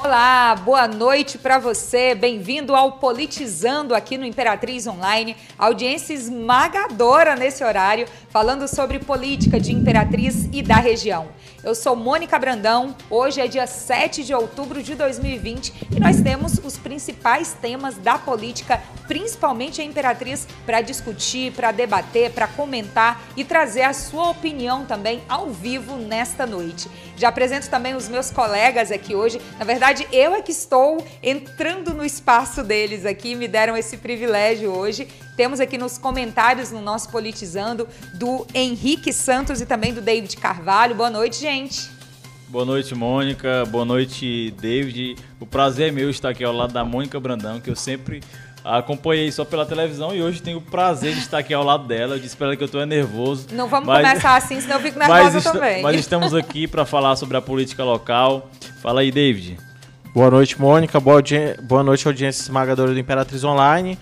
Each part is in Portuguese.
Olá, boa noite para você. Bem-vindo ao Politizando aqui no Imperatriz Online. Audiência esmagadora nesse horário, falando sobre política de Imperatriz e da região. Eu sou Mônica Brandão. Hoje é dia 7 de outubro de 2020 e nós temos os principais temas da política, principalmente a Imperatriz, para discutir, para debater, para comentar e trazer a sua opinião também ao vivo nesta noite. Já apresento também os meus colegas aqui hoje. Na verdade, eu é que estou entrando no espaço deles aqui, me deram esse privilégio hoje. Temos aqui nos comentários no nosso Politizando do Henrique Santos e também do David Carvalho. Boa noite, gente. Boa noite, Mônica. Boa noite, David. O prazer é meu estar aqui ao lado da Mônica Brandão, que eu sempre acompanhei só pela televisão e hoje tenho o prazer de estar aqui ao lado dela. Eu disse para ela que eu estou nervoso. Não vamos mas... começar assim, senão eu fico nervosa mas também. Mas estamos aqui para falar sobre a política local. Fala aí, David. Boa noite, Mônica. Boa, Boa noite, audiência esmagadora do Imperatriz Online.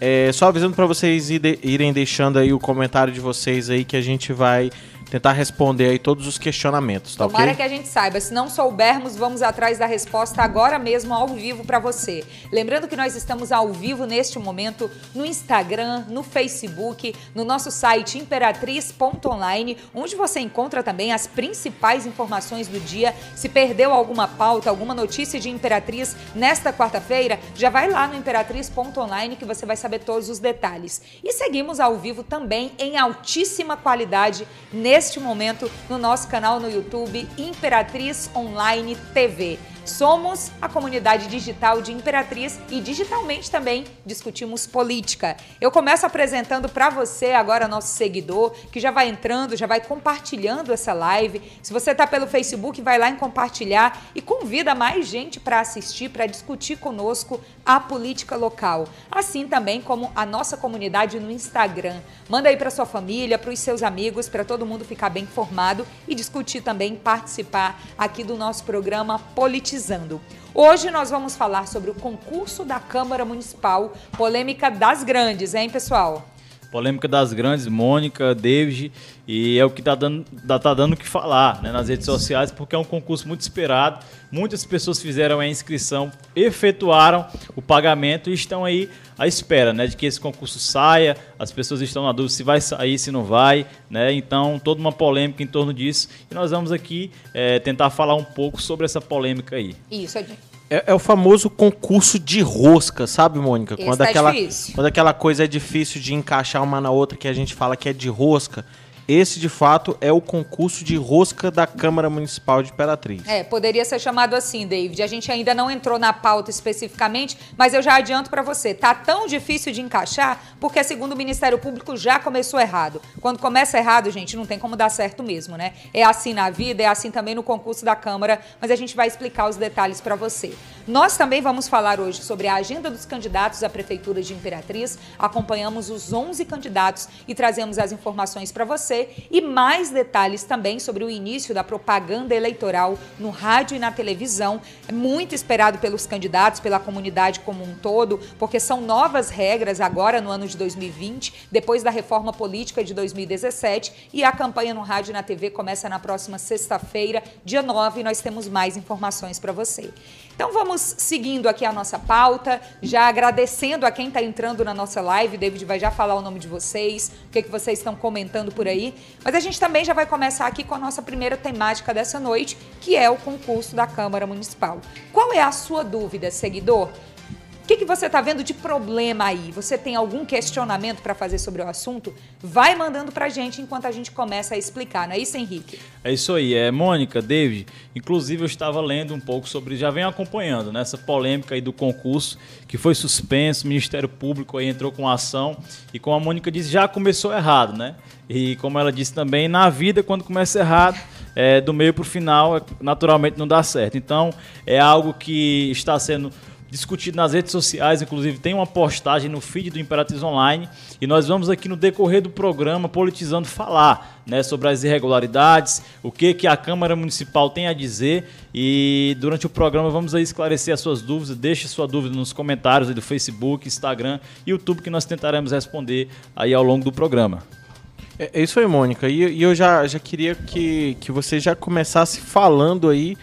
É, só avisando para vocês irem deixando aí o comentário de vocês aí que a gente vai tentar responder aí todos os questionamentos, tá Tomara ok? que a gente saiba. Se não soubermos, vamos atrás da resposta agora mesmo ao vivo para você. Lembrando que nós estamos ao vivo neste momento no Instagram, no Facebook, no nosso site imperatriz.online, onde você encontra também as principais informações do dia. Se perdeu alguma pauta, alguma notícia de Imperatriz nesta quarta-feira, já vai lá no imperatriz.online que você vai saber todos os detalhes. E seguimos ao vivo também em altíssima qualidade nesse neste momento no nosso canal no YouTube Imperatriz Online TV. Somos a comunidade digital de Imperatriz e digitalmente também discutimos política. Eu começo apresentando para você agora nosso seguidor, que já vai entrando, já vai compartilhando essa live. Se você está pelo Facebook, vai lá em compartilhar e convida mais gente para assistir, para discutir conosco a política local. Assim também como a nossa comunidade no Instagram. Manda aí para sua família, para os seus amigos, para todo mundo ficar bem informado e discutir também, participar aqui do nosso programa Politizando politizando. Hoje nós vamos falar sobre o concurso da Câmara Municipal, polêmica das grandes, hein, pessoal? Polêmica das grandes, Mônica, David, e é o que está dando, tá dando o que falar né, nas redes sociais, porque é um concurso muito esperado. Muitas pessoas fizeram a inscrição, efetuaram o pagamento e estão aí à espera né, de que esse concurso saia. As pessoas estão na dúvida se vai sair, se não vai. Né? Então, toda uma polêmica em torno disso. E nós vamos aqui é, tentar falar um pouco sobre essa polêmica aí. Isso, Edinho. É, é, o famoso concurso de rosca, sabe, Mônica? Esse quando, tá aquela, difícil. quando aquela coisa é difícil de encaixar uma na outra, que a gente fala que é de rosca. Esse, de fato, é o concurso de rosca da Câmara Municipal de Imperatriz. É, poderia ser chamado assim, David. A gente ainda não entrou na pauta especificamente, mas eu já adianto para você, tá tão difícil de encaixar porque, segundo o Ministério Público, já começou errado. Quando começa errado, gente, não tem como dar certo mesmo, né? É assim na vida, é assim também no concurso da Câmara, mas a gente vai explicar os detalhes para você. Nós também vamos falar hoje sobre a agenda dos candidatos à Prefeitura de Imperatriz. Acompanhamos os 11 candidatos e trazemos as informações para você e mais detalhes também sobre o início da propaganda eleitoral no rádio e na televisão. É muito esperado pelos candidatos, pela comunidade como um todo, porque são novas regras agora no ano de 2020, depois da reforma política de 2017, e a campanha no rádio e na TV começa na próxima sexta-feira, dia 9, e nós temos mais informações para você. Então vamos seguindo aqui a nossa pauta, já agradecendo a quem está entrando na nossa live. David vai já falar o nome de vocês, o que, que vocês estão comentando por aí. Mas a gente também já vai começar aqui com a nossa primeira temática dessa noite, que é o concurso da Câmara Municipal. Qual é a sua dúvida, seguidor? Que, que você está vendo de problema aí? Você tem algum questionamento para fazer sobre o assunto? Vai mandando para a gente enquanto a gente começa a explicar, não é isso, Henrique? É isso aí, é Mônica, David. Inclusive eu estava lendo um pouco sobre, já venho acompanhando nessa né, polêmica aí do concurso que foi suspenso, o Ministério Público aí entrou com ação e como a Mônica disse, já começou errado, né? E como ela disse também, na vida quando começa errado, é, do meio para o final, é, naturalmente não dá certo. Então é algo que está sendo discutido nas redes sociais, inclusive tem uma postagem no feed do Imperatriz Online e nós vamos aqui no decorrer do programa Politizando falar né, sobre as irregularidades, o que, que a Câmara Municipal tem a dizer e durante o programa vamos aí esclarecer as suas dúvidas, deixe sua dúvida nos comentários do Facebook, Instagram e YouTube que nós tentaremos responder aí ao longo do programa. É, é isso aí, Mônica. E, e eu já, já queria que, que você já começasse falando aí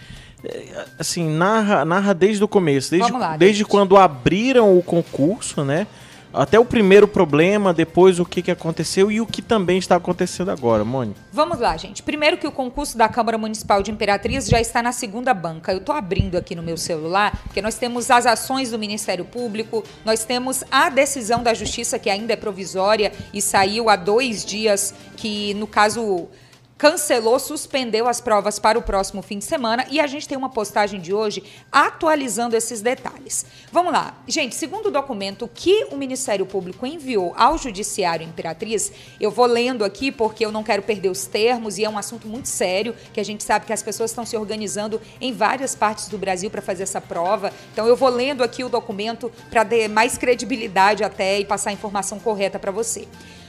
assim, narra, narra desde o começo, desde, lá, desde quando abriram o concurso, né? Até o primeiro problema, depois o que, que aconteceu e o que também está acontecendo agora, Mônica. Vamos lá, gente. Primeiro que o concurso da Câmara Municipal de Imperatriz já está na segunda banca. Eu estou abrindo aqui no meu celular, porque nós temos as ações do Ministério Público, nós temos a decisão da Justiça, que ainda é provisória e saiu há dois dias, que no caso cancelou, suspendeu as provas para o próximo fim de semana e a gente tem uma postagem de hoje atualizando esses detalhes. Vamos lá. Gente, segundo o documento que o Ministério Público enviou ao Judiciário Imperatriz, eu vou lendo aqui porque eu não quero perder os termos e é um assunto muito sério, que a gente sabe que as pessoas estão se organizando em várias partes do Brasil para fazer essa prova. Então eu vou lendo aqui o documento para dar mais credibilidade até e passar a informação correta para você.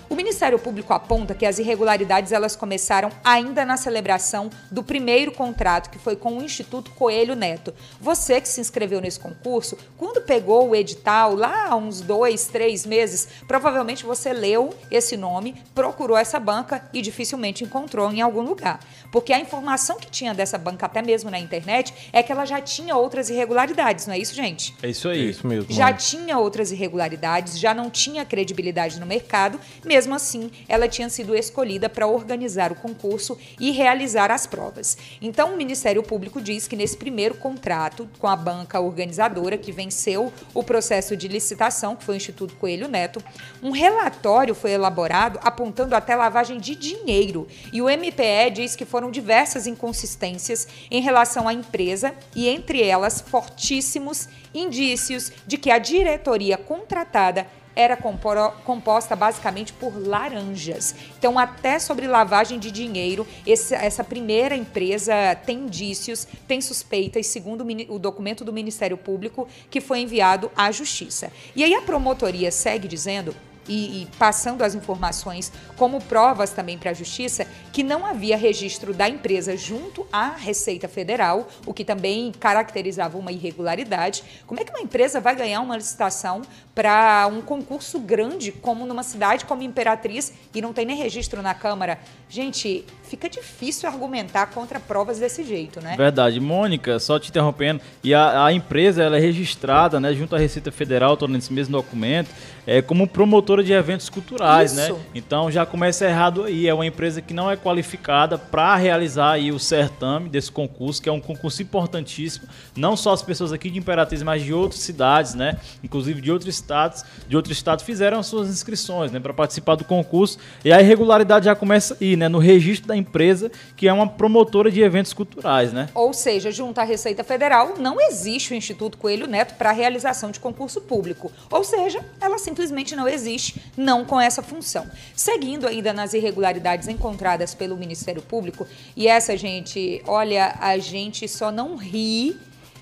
O Ministério Público aponta que as irregularidades elas começaram ainda na celebração do primeiro contrato, que foi com o Instituto Coelho Neto. Você que se inscreveu nesse concurso, quando pegou o edital lá há uns dois, três meses, provavelmente você leu esse nome, procurou essa banca e dificilmente encontrou em algum lugar. Porque a informação que tinha dessa banca, até mesmo na internet, é que ela já tinha outras irregularidades, não é isso, gente? É isso É aí. isso mesmo. já Mônica. tinha outras irregularidades, já não tinha credibilidade no mercado, mesmo assim, ela tinha sido escolhida para organizar o concurso e realizar as provas. Então, o Ministério Público diz que nesse primeiro contrato com a banca organizadora, que venceu o processo de licitação, que foi o Instituto Coelho Neto, um relatório foi elaborado apontando até lavagem de dinheiro. E o MPE diz que foram diversas inconsistências em relação à empresa e, entre elas, fortíssimos indícios de que a diretoria contratada era composta basicamente por laranjas. Então, até sobre lavagem de dinheiro, essa primeira empresa tem indícios, tem suspeitas, segundo o documento do Ministério Público que foi enviado à Justiça. E aí a promotoria segue dizendo e, e passando as informações como provas também para a Justiça que não havia registro da empresa junto à Receita Federal, o que também caracterizava uma irregularidade. Como é que uma empresa vai ganhar uma licitação para um concurso grande, como numa cidade como Imperatriz, e não tem nem registro na Câmara? Gente, fica difícil argumentar contra provas desse jeito, né? Verdade. Mônica, só te interrompendo, e a, a empresa ela é registrada né, junto à Receita Federal, estou nesse mesmo documento, é, como promotora de eventos culturais, né? Isso. Então já começa errado aí. É uma empresa que não é qualificada para realizar aí o certame desse concurso, que é um concurso importantíssimo. Não só as pessoas aqui de Imperatriz, mas de outras cidades, né? Inclusive de outros estados, de outros estados fizeram as suas inscrições, né? Para participar do concurso. E a irregularidade já começa aí, né? No registro da empresa, que é uma promotora de eventos culturais, né? Ou seja, junto à Receita Federal, não existe o Instituto Coelho Neto para realização de concurso público. Ou seja, ela simplesmente não existe, não com essa função. Seguindo ainda nas irregularidades encontradas pelo Ministério Público, e essa, gente, olha, a gente só não ri.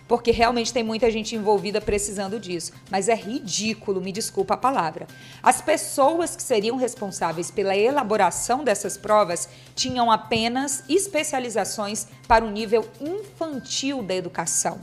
Porque realmente tem muita gente envolvida precisando disso. Mas é ridículo, me desculpa a palavra. As pessoas que seriam responsáveis pela elaboração dessas provas tinham apenas especializações para o nível infantil da educação.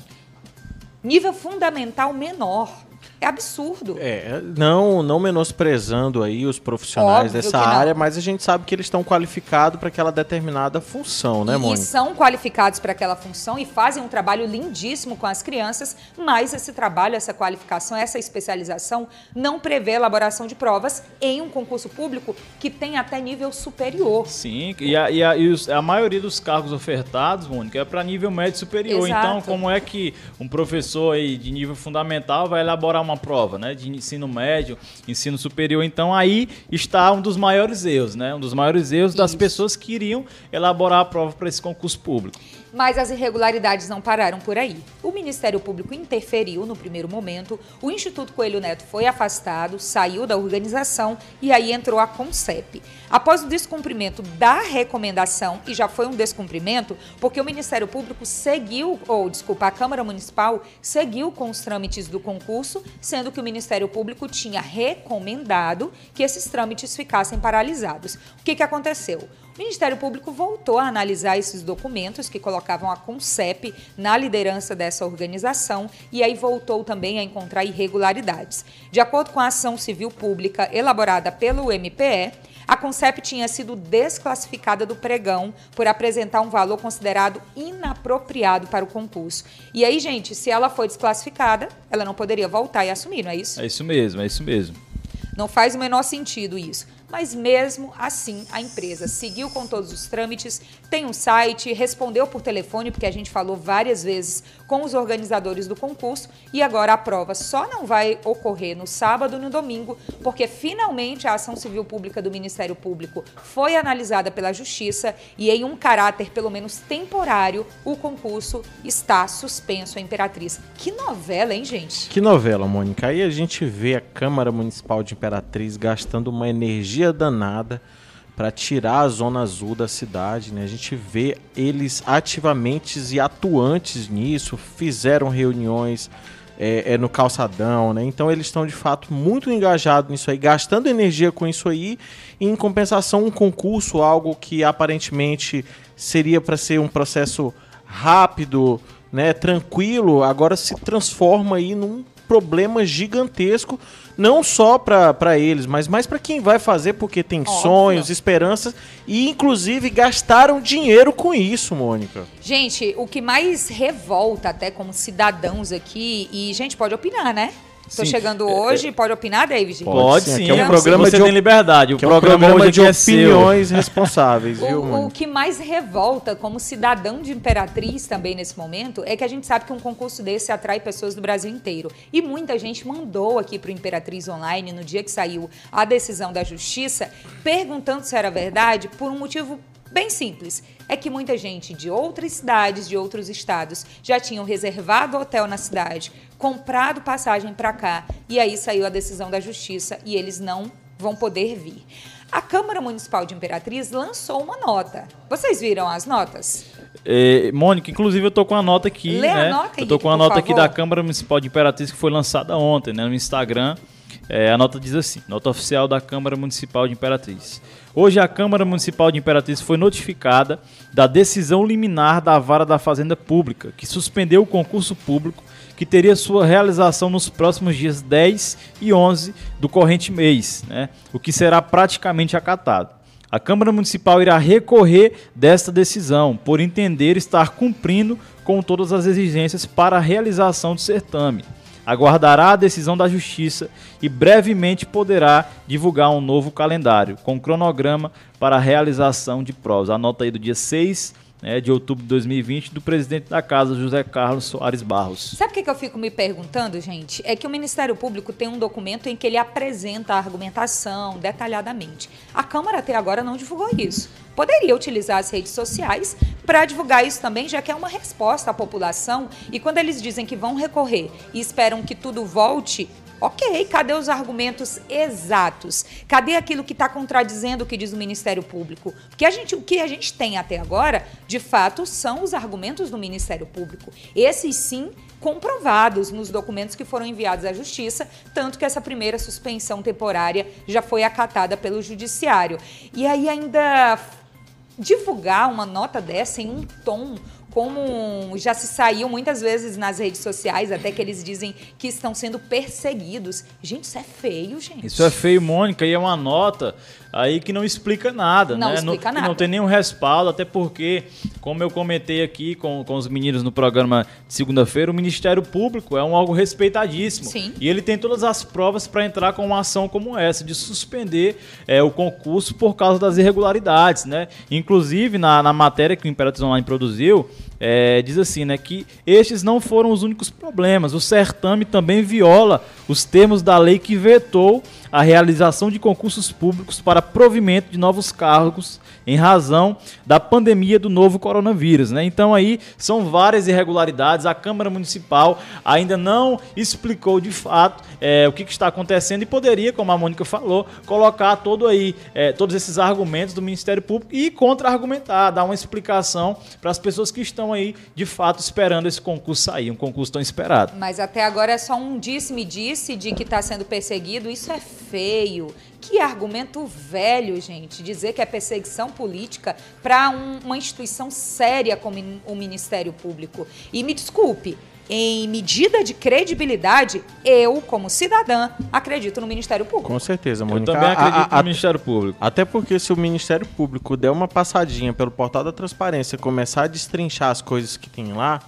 Nível fundamental menor. É absurdo. É, não, não menosprezando aí os profissionais Óbvio dessa área, mas a gente sabe que eles estão qualificados para aquela determinada função, né, e Mônica? são qualificados para aquela função e fazem um trabalho lindíssimo com as crianças, mas esse trabalho, essa qualificação, essa especialização não prevê elaboração de provas em um concurso público que tem até nível superior. Sim, e a, e a- e os- a maioria dos cargos ofertados, Mônica, é para nível médio superior. Exato. Então, como é que um professor aí de nível fundamental vai elaborar uma prova, né? De ensino médio, ensino superior. Então, aí está um dos maiores erros, né? Um dos maiores erros das Isso. pessoas que iriam elaborar a prova para esse concurso público. Mas as irregularidades não pararam por aí. O Ministério Público interferiu no primeiro momento, o Instituto Coelho Neto foi afastado, saiu da organização e aí entrou a CONCEP. Após o descumprimento da recomendação, e já foi um descumprimento, porque o Ministério Público seguiu, ou desculpa, a Câmara Municipal seguiu com os trâmites do concurso, sendo que o Ministério Público tinha recomendado que esses trâmites ficassem paralisados. O que, que aconteceu? O Ministério Público voltou a analisar esses documentos que colocavam a CONCEP na liderança dessa organização e aí voltou também a encontrar irregularidades. De acordo com a ação civil pública elaborada pelo MPE, a CONCEP tinha sido desclassificada do pregão por apresentar um valor considerado inapropriado para o concurso. E aí, gente, se ela foi desclassificada, ela não poderia voltar e assumir, não é isso? É isso mesmo, é isso mesmo. Não faz o menor sentido isso mas mesmo assim a empresa seguiu com todos os trâmites, tem um site, respondeu por telefone, porque a gente falou várias vezes com os organizadores do concurso, e agora a prova só não vai ocorrer no sábado e no domingo, porque finalmente a ação civil pública do Ministério Público foi analisada pela Justiça e em um caráter pelo menos temporário, o concurso está suspenso a Imperatriz. Que novela, hein, gente? Que novela, Mônica. Aí a gente vê a Câmara Municipal de Imperatriz gastando uma energia energia danada para tirar a zona azul da cidade. Né? A gente vê eles ativamente e atuantes nisso, fizeram reuniões é, é no calçadão, né? Então eles estão de fato muito engajados nisso aí, gastando energia com isso aí, e em compensação um concurso, algo que aparentemente seria para ser um processo rápido, né, tranquilo, agora se transforma aí num problema gigantesco não só para eles, mas mais para quem vai fazer, porque tem Óbvio. sonhos, esperanças e inclusive gastaram dinheiro com isso, Mônica. Gente, o que mais revolta até como cidadãos aqui e gente pode opinar, né? Estou chegando é, hoje, é, pode opinar, David? Pode, pode sim. é um programa Você de, tem liberdade. O que é um programa de é opiniões é responsáveis, o, viu, O que mais revolta como cidadão de Imperatriz também nesse momento é que a gente sabe que um concurso desse atrai pessoas do Brasil inteiro. E muita gente mandou aqui para o Imperatriz Online, no dia que saiu a decisão da Justiça, perguntando se era verdade por um motivo bem simples. É que muita gente de outras cidades, de outros estados, já tinham reservado hotel na cidade, comprado passagem para cá, e aí saiu a decisão da justiça e eles não vão poder vir. A Câmara Municipal de Imperatriz lançou uma nota. Vocês viram as notas? É, Mônica, inclusive eu tô com a nota aqui, Lê né? A nota, eu tô com a nota aqui da Câmara Municipal de Imperatriz que foi lançada ontem, né, no Instagram. É, a nota diz assim: nota oficial da Câmara Municipal de Imperatriz. Hoje a Câmara Municipal de Imperatriz foi notificada da decisão liminar da Vara da Fazenda Pública, que suspendeu o concurso público que teria sua realização nos próximos dias 10 e 11 do corrente mês, né? o que será praticamente acatado. A Câmara Municipal irá recorrer desta decisão, por entender estar cumprindo com todas as exigências para a realização do certame aguardará a decisão da Justiça e brevemente poderá divulgar um novo calendário com cronograma para a realização de provas. Anota aí do dia 6 né, de outubro de 2020 do presidente da Casa, José Carlos Soares Barros. Sabe o que, eu fico me perguntando, gente? É que o Ministério Público tem um documento em que ele apresenta a argumentação detalhadamente. A Câmara até agora não divulgou isso. Poderia utilizar as redes sociais para divulgar isso também, já que é uma resposta à população. E quando eles dizem que vão recorrer e esperam que tudo volte, Ok, cadê os argumentos exatos? Cadê aquilo que está contradizendo o que diz o Ministério Público? Porque a gente, o que a gente tem até agora, de fato, são os argumentos do Ministério Público. Esses sim comprovados nos documentos que foram enviados à Justiça, tanto que essa primeira suspensão temporária já foi acatada pelo Judiciário. E aí ainda divulgar uma nota dessa em um tom como já se saiu muitas vezes nas redes sociais, até que eles dizem que estão sendo perseguidos. Gente, isso é feio, gente. Isso é feio, Mônica, e é uma nota aí que não explica nada, não né? Explica não, nada. não tem nenhum respaldo, até porque, como eu comentei aqui com, com os meninos no programa de segunda-feira, o Ministério Público é um algo respeitadíssimo. Sim. E ele tem todas as provas para entrar com uma ação como essa, de suspender é, o concurso por causa das irregularidades, né? Inclusive, na, na matéria que o Imperatriz Online produziu, é, diz assim, né, que estes não foram os únicos problemas. O certame também viola os termos da lei que vetou a realização de concursos públicos para provimento de novos cargos em razão da pandemia do novo coronavírus. Né? Então aí são várias irregularidades. A Câmara Municipal ainda não explicou de fato é, o que, que, está acontecendo e poderia, como a Mônica falou, colocar todo aí é, todos esses argumentos do Ministério Público e contra-argumentar, dar uma explicação para as pessoas que estão aí de fato esperando esse concurso sair, um concurso tão esperado. Mas até agora é só um disse-me-disse de que está sendo perseguido. Isso é feio. Que argumento velho, gente, dizer que é perseguição política para um, uma instituição séria como o Ministério Público. E me desculpe, em medida de credibilidade, eu, como cidadã, acredito no Ministério Público. Com certeza, Eu Mônica. também acredito A- a- no Ministério Público. Até porque se o Ministério Público der uma passadinha pelo portal da transparência e começar a destrinchar as coisas que tem lá,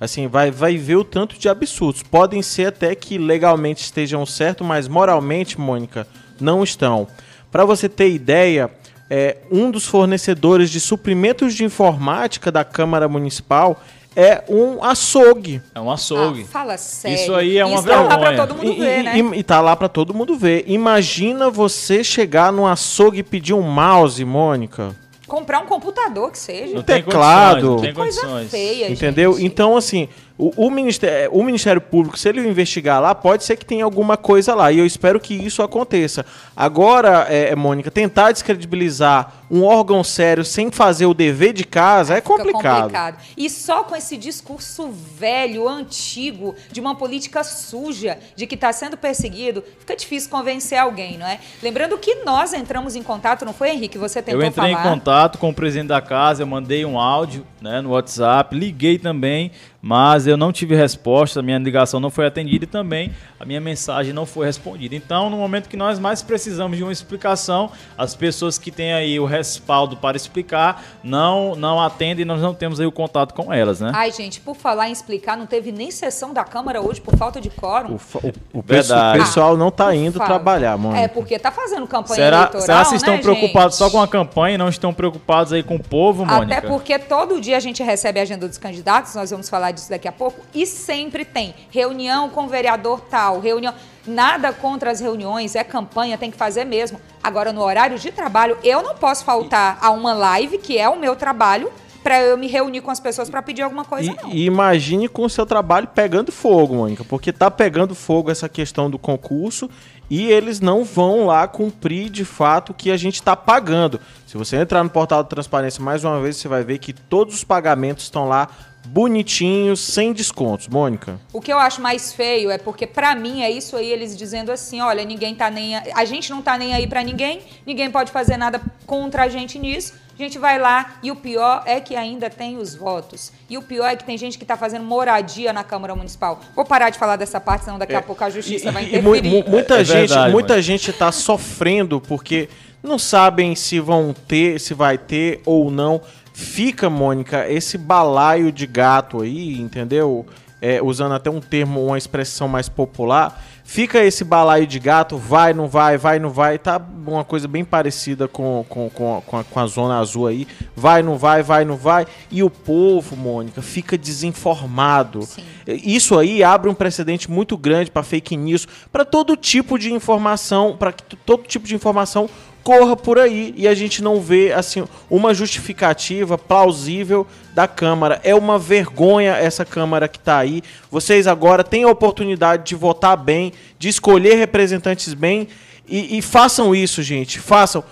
assim, vai, vai ver o tanto de absurdos. Podem ser até que legalmente estejam certos, mas moralmente, Mônica, não estão. Para você ter ideia, é, um dos fornecedores de suprimentos de informática da Câmara Municipal é um açougue. É um açougue. Ah, fala sério. Isso aí é uma Isso tá lá pra vergonha. todo mundo E, ver, e- né? e- e tá lá pra todo mundo ver. Imagina você chegar no açougue e pedir um mouse, Mônica. Comprar um computador que seja. Não tem teclado. condições, não tem Coisa condições. feia, Entendeu? gente. Então, assim, o, o Ministério, o Ministério Público, se ele investigar lá, pode ser que tenha alguma coisa lá. E eu espero que isso aconteça. Agora, é, é, Mônica, tentar descredibilizar um órgão sério sem fazer o dever de casa é Fica complicado. E só com esse discurso velho, antigo, de uma política suja, de que está sendo perseguido, fica difícil convencer alguém, não é? Lembrando que nós entramos em contato, não foi, Henrique? Você tentou Eu entrei falar. em contato com o presidente da casa, eu mandei um áudio né, no WhatsApp, liguei também, mas eu não tive resposta, a minha ligação não foi atendida e também a minha mensagem não foi respondida. Então, no momento que nós mais precisamos de uma explicação, as pessoas que têm aí o respaldo para explicar não, não atendem e nós não temos aí o contato com elas, né? Ai, gente, por falar em explicar, não teve nem sessão da Câmara hoje por falta de quórum. O, o- o pesso- Verdade. o pessoal não tá Por indo trabalhar, Mônica. É, porque tá fazendo campanha Será, eleitoral, será que vocês estão né, preocupados gente? só com a campanha e não estão preocupados aí com o povo, Mônica? Até porque todo dia a gente recebe a agenda dos candidatos, nós vamos falar disso daqui a pouco, e sempre tem reunião com o vereador tal, reunião. Nada contra as reuniões, é campanha, tem que fazer mesmo. Agora, no horário de trabalho, eu não posso faltar a uma live, que é o meu trabalho, para eu me reunir com as pessoas para pedir alguma coisa, não. E, e imagine com o seu trabalho pegando fogo, Mônica, porque tá pegando fogo essa questão do concurso e eles não vão lá cumprir de fato o que a gente está pagando. Se você entrar no portal da transparência mais uma vez, você vai ver que todos os pagamentos estão lá bonitinhos, sem descontos. Mônica. O que eu acho mais feio é porque, pra mim, é isso aí, eles dizendo assim: olha, ninguém tá nem. A, a gente não tá nem aí pra ninguém, ninguém pode fazer nada contra a gente nisso. A gente vai lá e o pior é que ainda tem os votos. E o pior é que tem gente que tá fazendo moradia na Câmara Municipal. Vou parar de falar dessa parte, senão daqui a pouco a justiça É. E- vai e- e mu- interferir. mu- muita É gente, verdade, muita mãe. gente tá sofrendo porque não sabem se vão ter, se vai ter ou não. Fica, Mônica, esse balaio de gato aí, entendeu? É, usando até um termo, uma expressão mais popular. Fica esse balaio de gato, vai, não vai, vai, não vai. Tá uma coisa bem parecida com, com, com, a, com a- com a zona azul aí. Vai, não vai, vai, não vai. E o povo, Mônica, fica desinformado. Sim. Isso aí abre um precedente muito grande para fake news, para todo tipo de informação, para que todo tipo de informação corra por aí e a gente não vê assim uma justificativa plausível da Câmara. É uma vergonha essa Câmara que está aí. Vocês agora têm a oportunidade de votar bem, de escolher representantes bem e, e façam isso, gente. Façam.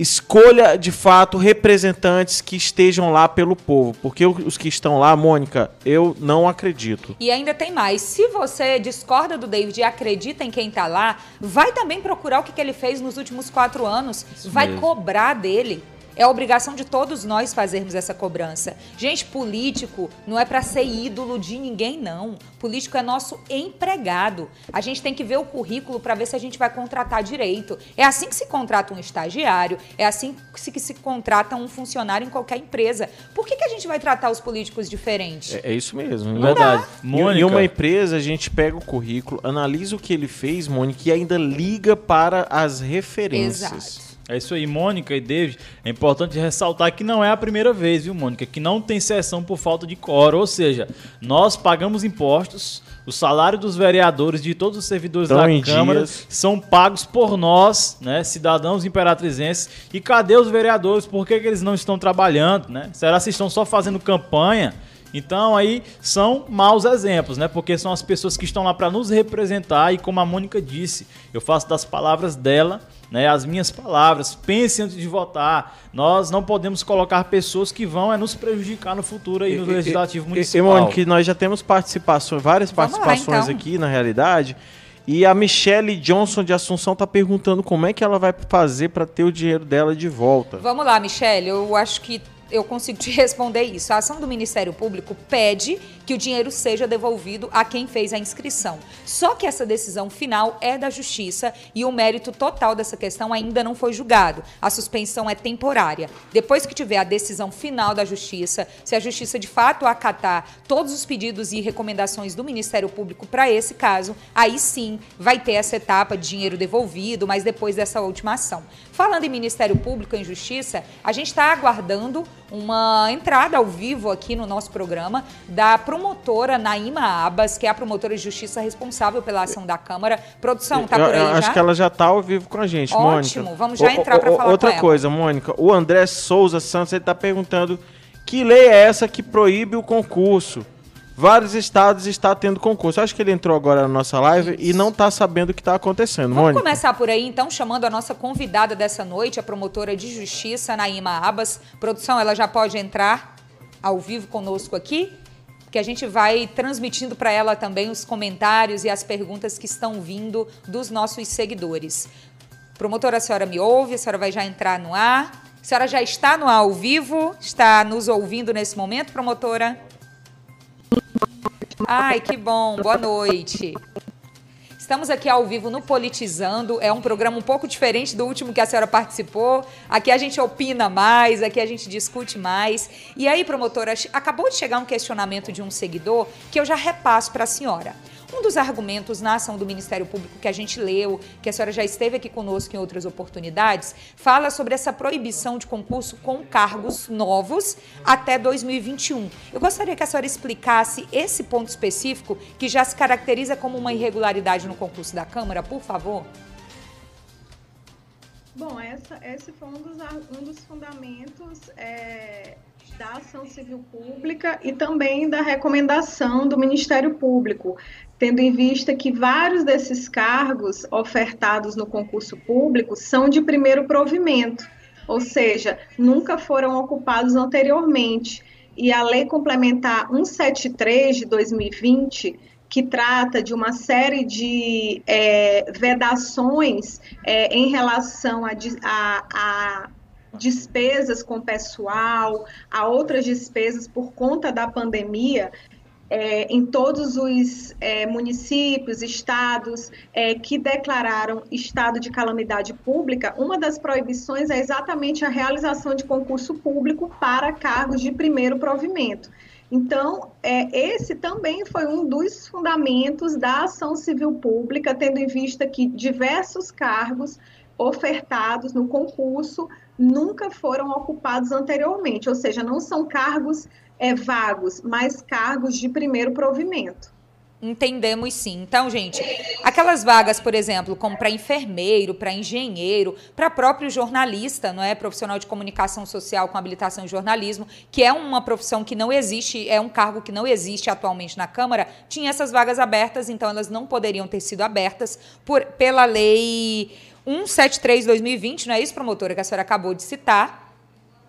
Escolha de fato representantes que estejam lá pelo povo, porque os que estão lá, Mônica, eu não acredito. E ainda tem mais. Se você discorda do David e acredita em quem tá lá, vai também procurar o que, que ele fez nos últimos quatro anos. vai mesmo. cobrar dele. É obrigação de todos nós fazermos essa cobrança. Gente, político não é para ser ídolo de ninguém, não. Político é nosso empregado. A gente tem que ver o currículo para ver se a gente vai contratar direito. É assim que se contrata um estagiário, é assim que se, contrata um funcionário em qualquer empresa. Por que, que a gente vai tratar os políticos diferente? É, é isso mesmo. Verdade. Em- Mônica. Em uma empresa, a gente pega o currículo, analisa o que ele fez, Mônica, e ainda liga para as referências. Exato. É isso aí, Mônica e David. É importante ressaltar que não é a primeira vez, viu, Mônica? Que não tem sessão por falta de coro. Ou seja, nós pagamos impostos, o salário dos vereadores, de todos os servidores Estão da Câmara, dias. são pagos por nós, né, cidadãos imperatrizenses. E cadê os vereadores? Por que, que eles não estão trabalhando, né? Será que estão só fazendo campanha? Então aí são maus exemplos, né? Porque são as pessoas que estão lá para nos representar e como a Mônica disse, eu faço das palavras dela, né, as minhas palavras. Pense antes de votar. Nós não podemos colocar pessoas que vão é nos prejudicar no futuro aí no E- legislativo e- municipal. E, Mônica, nós já temos participações, várias Vamos lá, participações então. aqui, na realidade. E a Michelle Johnson de Assunção tá perguntando como é que ela vai fazer para ter o dinheiro dela de volta. Vamos lá, Michelle. Eu acho que eu consigo te responder isso. A ação do Ministério Público pede que o dinheiro seja devolvido a quem fez a inscrição. Só que essa decisão final é da Justiça e o mérito total dessa questão ainda não foi julgado. A suspensão é temporária. Depois que tiver a decisão final da Justiça, se a Justiça de fato acatar todos os pedidos e recomendações do Ministério Público para esse caso, aí sim vai ter essa etapa de dinheiro devolvido, mas depois dessa última ação. Falando em Ministério Público e Justiça, a gente está aguardando uma entrada ao vivo aqui no nosso programa da promotora Naima Abas, que é a promotora de justiça responsável pela ação da Câmara. Produção, tá por aí eu, já? Acho que ela já está ao vivo com a gente, Ótimo, Mônica. Ótimo, vamos já entrar para falar Outra coisa, Mônica, o André Souza Santos está perguntando que lei é essa que proíbe o concurso? vários estados está tendo concurso. Acho que ele entrou agora na nossa live Isso. e não está sabendo o que está acontecendo. Vamos Mônica. começar por aí, então, chamando a nossa convidada dessa noite, a promotora de justiça, Naima Abas. Produção, ela já pode entrar ao vivo conosco aqui? Que a gente vai transmitindo para ela também os comentários e as perguntas que estão vindo dos nossos seguidores. Promotora, a senhora me ouve? A senhora vai já entrar no ar? A senhora já está no ar ao vivo? Está nos ouvindo nesse momento, promotora? Ai, que bom. Boa noite. Estamos aqui ao vivo no Politizando. É um programa um pouco diferente do último que a senhora participou. Aqui a gente opina mais, aqui a gente discute mais. E aí, promotora, acabou de chegar um questionamento de um seguidor que eu já repasso para a senhora. Um dos argumentos na ação do Ministério Público que a gente leu, que a senhora já esteve aqui conosco em outras oportunidades, fala sobre essa proibição de concurso com cargos novos até 2021. Eu gostaria que a senhora explicasse esse ponto específico que já se caracteriza como uma irregularidade no concurso da Câmara, por favor. Bom, essa, esse foi um dos, um dos fundamentos é, da ação civil pública e também da recomendação do Ministério Público, tendo em vista que vários desses cargos ofertados no concurso público são de primeiro provimento, ou seja, nunca foram ocupados anteriormente. E a Lei Complementar 173 de 2020, que trata de uma série de é, vedações é, em relação a, a, a despesas com pessoal, a outras despesas por conta da pandemia, é, em todos os é, municípios, estados é, que declararam estado de calamidade pública, uma das proibições é exatamente a realização de concurso público para cargos de primeiro provimento. Então, é, esse também foi um dos fundamentos da ação civil pública, tendo em vista que diversos cargos ofertados no concurso nunca foram ocupados anteriormente, ou seja, não são cargos é, vagos, mas cargos de primeiro provimento. Entendemos sim. Então, gente, aquelas vagas, por exemplo, como para enfermeiro, para engenheiro, para próprio jornalista, não é? Profissional de comunicação social com habilitação em jornalismo, que é uma profissão que não existe, é um cargo que não existe atualmente na Câmara, tinha essas vagas abertas, então elas não poderiam ter sido abertas por, pela lei 173-2020, não é isso, promotora, que a senhora acabou de citar?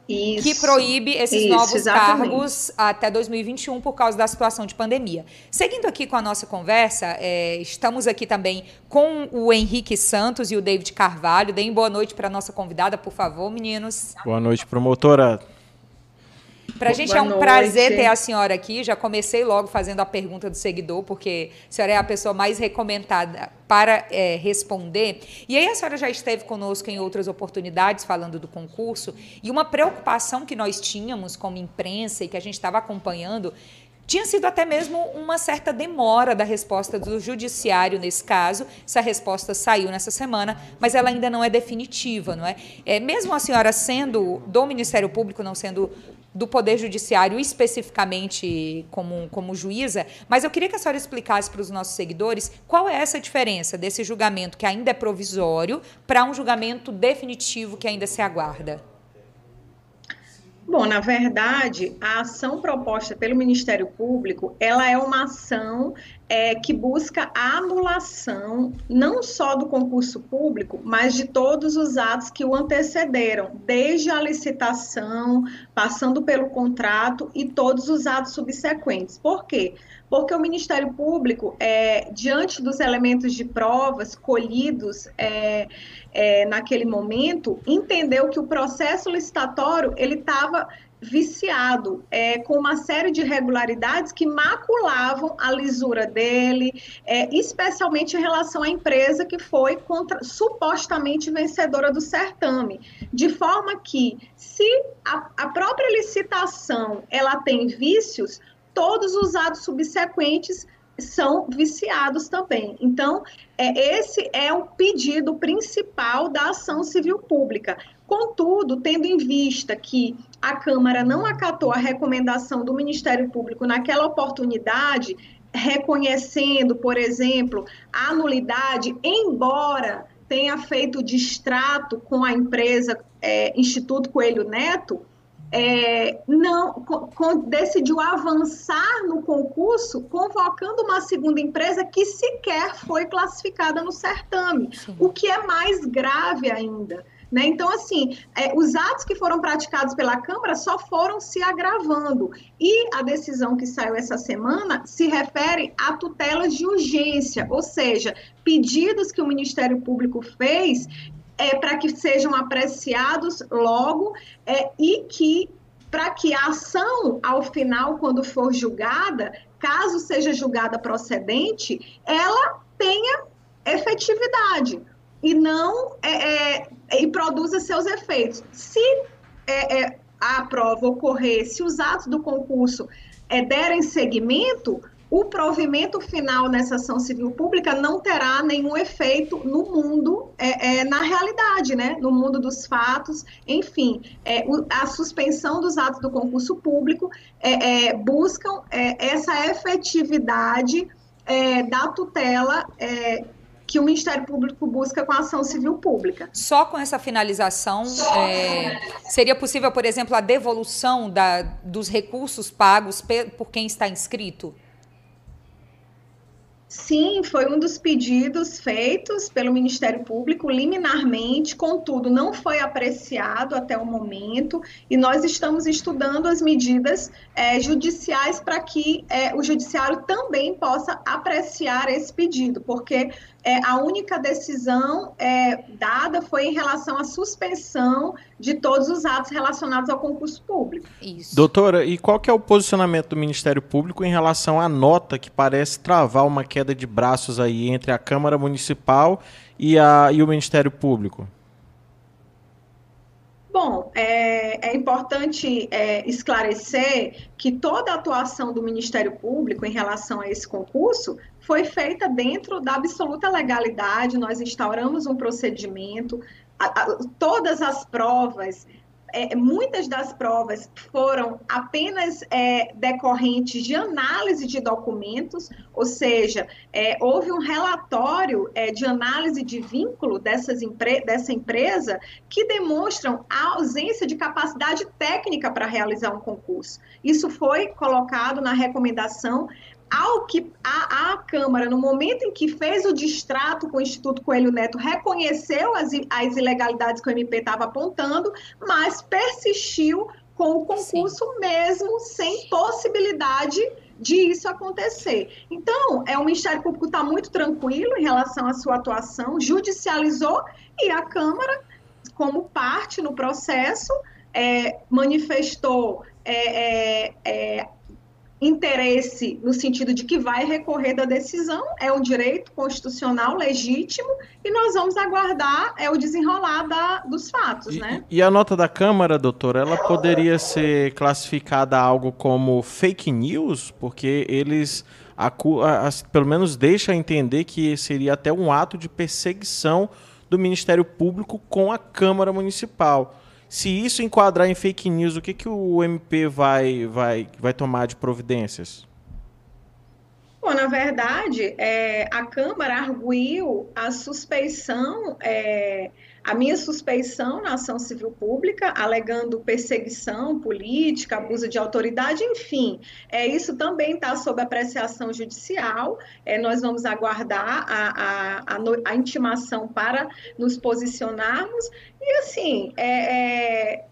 Isso, que proíbe esses isso, novos exatamente. cargos até 2021 por causa da situação de pandemia. Seguindo aqui com a nossa conversa, é, estamos aqui também com o Henrique Santos e o David Carvalho. Deem boa noite para a nossa convidada, por favor, meninos. Boa noite, promotora. Para a gente é um noite. prazer ter a senhora aqui. Já comecei logo fazendo a pergunta do seguidor, porque a senhora é a pessoa mais recomendada para é, responder. E aí a senhora já esteve conosco em outras oportunidades falando do concurso. E uma preocupação que nós tínhamos como imprensa e que a gente estava acompanhando tinha sido até mesmo uma certa demora da resposta do judiciário nesse caso. Essa resposta saiu nessa semana, mas ela ainda não é definitiva, não é? é mesmo a senhora sendo do Ministério Público, não sendo do Poder Judiciário especificamente como, como juíza, mas eu queria que a senhora explicasse para os nossos seguidores qual é essa diferença desse julgamento que ainda é provisório para um julgamento definitivo que ainda se aguarda. Bom, na verdade, a ação proposta pelo Ministério Público, ela é uma ação é, que busca a anulação não só do concurso público, mas de todos os atos que o antecederam, desde a licitação, passando pelo contrato e todos os atos subsequentes. Por quê? Porque o Ministério Público, é, diante dos elementos de provas colhidos é, é, naquele momento, entendeu que o processo licitatório ele estava viciado, é, com uma série de irregularidades que maculavam a lisura dele, é, especialmente em relação à empresa que foi contra, supostamente vencedora do certame. De forma que, se a, a própria licitação ela tem vícios, todos os atos subsequentes são viciados também. Então, é, esse é o pedido principal da ação civil pública. Contudo, tendo em vista que a Câmara não acatou a recomendação do Ministério Público naquela oportunidade, reconhecendo, por exemplo, a nulidade, embora tenha feito distrato com a empresa é, Instituto Coelho Neto, é, não com, decidiu avançar no concurso, convocando uma segunda empresa que sequer foi classificada no certame, Sim. o que é mais grave ainda. Né? Então, assim, é, os atos que foram praticados pela Câmara só foram se agravando. E a decisão que saiu essa semana se refere a tutelas de urgência, ou seja, pedidos que o Ministério Público fez é, para que sejam apreciados logo é, e que para que a ação, ao final, quando for julgada, caso seja julgada procedente, ela tenha efetividade e não é, é, e produza seus efeitos. Se é, é a prova ocorrer, se os atos do concurso é, derem seguimento, o provimento final nessa ação civil pública não terá nenhum efeito no mundo, é, é, na realidade, né? no mundo dos fatos, enfim, é, o, a suspensão dos atos do concurso público é, é, buscam é, essa efetividade da tutela que o Ministério Público busca com a ação civil pública. Só com essa finalização, é, seria possível, por exemplo, a devolução da, dos recursos pagos por quem está inscrito? Sim, foi um dos pedidos feitos pelo Ministério Público liminarmente, contudo, não foi apreciado até o momento, e nós estamos estudando as medidas é, judiciais para que é, o Judiciário também possa apreciar esse pedido, porque é, a única decisão é, dada foi em relação à suspensão de todos os atos relacionados ao concurso público. Isso. Doutora, e qual que é o posicionamento do Ministério Público em relação à nota que parece travar uma queda de braços aí entre a Câmara Municipal e, a, e o Ministério Público? Bom, é, é importante é, esclarecer que toda a atuação do Ministério Público em relação a esse concurso foi feita dentro da absoluta legalidade, nós instauramos um procedimento, a, a, todas as provas é, muitas das provas foram apenas é, decorrentes de análise de documentos, ou seja, é, houve um relatório é, de análise de vínculo dessas empre dessa empresa que demonstram a ausência de capacidade técnica para realizar um concurso. Isso foi colocado na recomendação ao que a, a, Câmara, no momento em que fez o distrato com o Instituto Coelho Neto, reconheceu as, as ilegalidades que o MP estava apontando, mas persistiu com o concurso Sim. mesmo sem possibilidade de isso acontecer. Então, é o Ministério Público está muito tranquilo em relação à sua atuação, judicializou e a Câmara, como parte no processo, é, manifestou é, é, é interesse no sentido de que vai recorrer da decisão, é um direito constitucional legítimo e nós vamos aguardar é o desenrolar da, dos fatos, e, né? E a nota da Câmara, doutora, ela poderia ser classificada algo como fake news, porque eles pelo menos deixa entender que seria até um ato de perseguição do Ministério Público com a Câmara Municipal. Se isso enquadrar em fake news, o que, que o MP vai, vai, vai tomar de providências? Bom, na verdade, é, a Câmara arguiu a suspeição é, a minha suspeição na ação civil pública, alegando perseguição política, abuso de autoridade, enfim, é, isso também está sob apreciação judicial. É, nós vamos aguardar a, a, a, a, intimação para nos posicionarmos. E, assim, é, é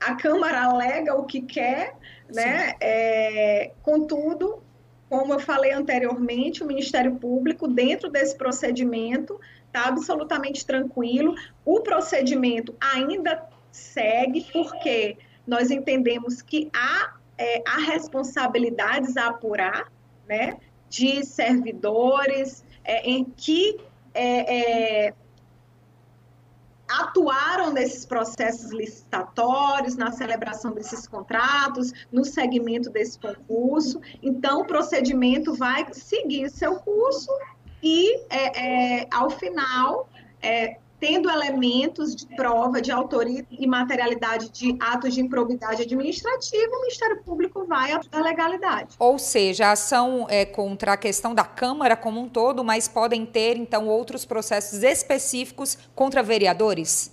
a Câmara alega o que quer, né? É, contudo, como eu falei anteriormente, o Ministério Público, dentro desse procedimento, está absolutamente tranquilo. O procedimento ainda segue, porque nós entendemos que há, é, há responsabilidades a apurar, né, de servidores é, em que é, é atuaram nesses processos licitatórios, na celebração desses contratos, no segmento desse concurso. Então, o procedimento vai seguir seu curso e, é, é, ao final, é, tendo elementos de prova de autoria e materialidade de atos de improbidade administrativa, o Ministério Público vai à legalidade. Ou seja, a ação é contra a questão da Câmara como um todo, mas podem ter, então, outros processos específicos contra vereadores?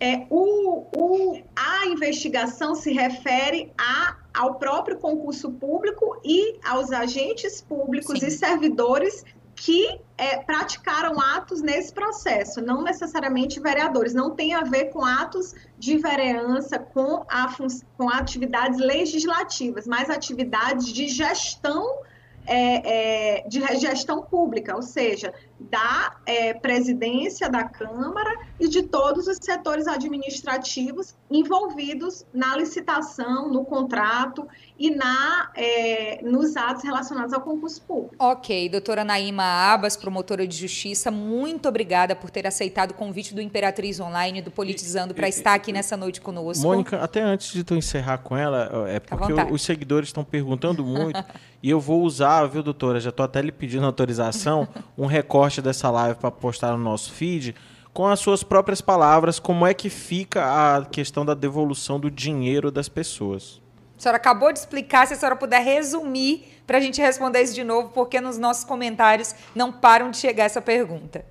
É, o, o, a investigação se refere a, ao próprio concurso público e aos agentes públicos Sim. e servidores que é, praticaram atos nesse processo, não necessariamente vereadores, não tem a ver com atos de vereança, com, a, com atividades legislativas, mas atividades de gestão é, é, de gestão pública, ou seja, da é, presidência da Câmara e de todos os setores administrativos envolvidos na licitação, no contrato e na, é, nos atos relacionados ao concurso público. Ok, doutora Naima Abas, promotora de justiça, muito obrigada por ter aceitado o convite do Imperatriz Online, do Politizando, para estar aqui nessa noite conosco. Mônica, até antes de tu encerrar com ela, é porque os seguidores estão perguntando muito e eu vou usar, viu, doutora? Já estou até lhe pedindo autorização, um recorte dessa live para postar no nosso feed com as suas próprias palavras, como é que fica a questão da devolução do dinheiro das pessoas. A senhora acabou de explicar, se a senhora puder resumir para a gente responder isso de novo, porque nos nossos comentários não param de chegar essa pergunta.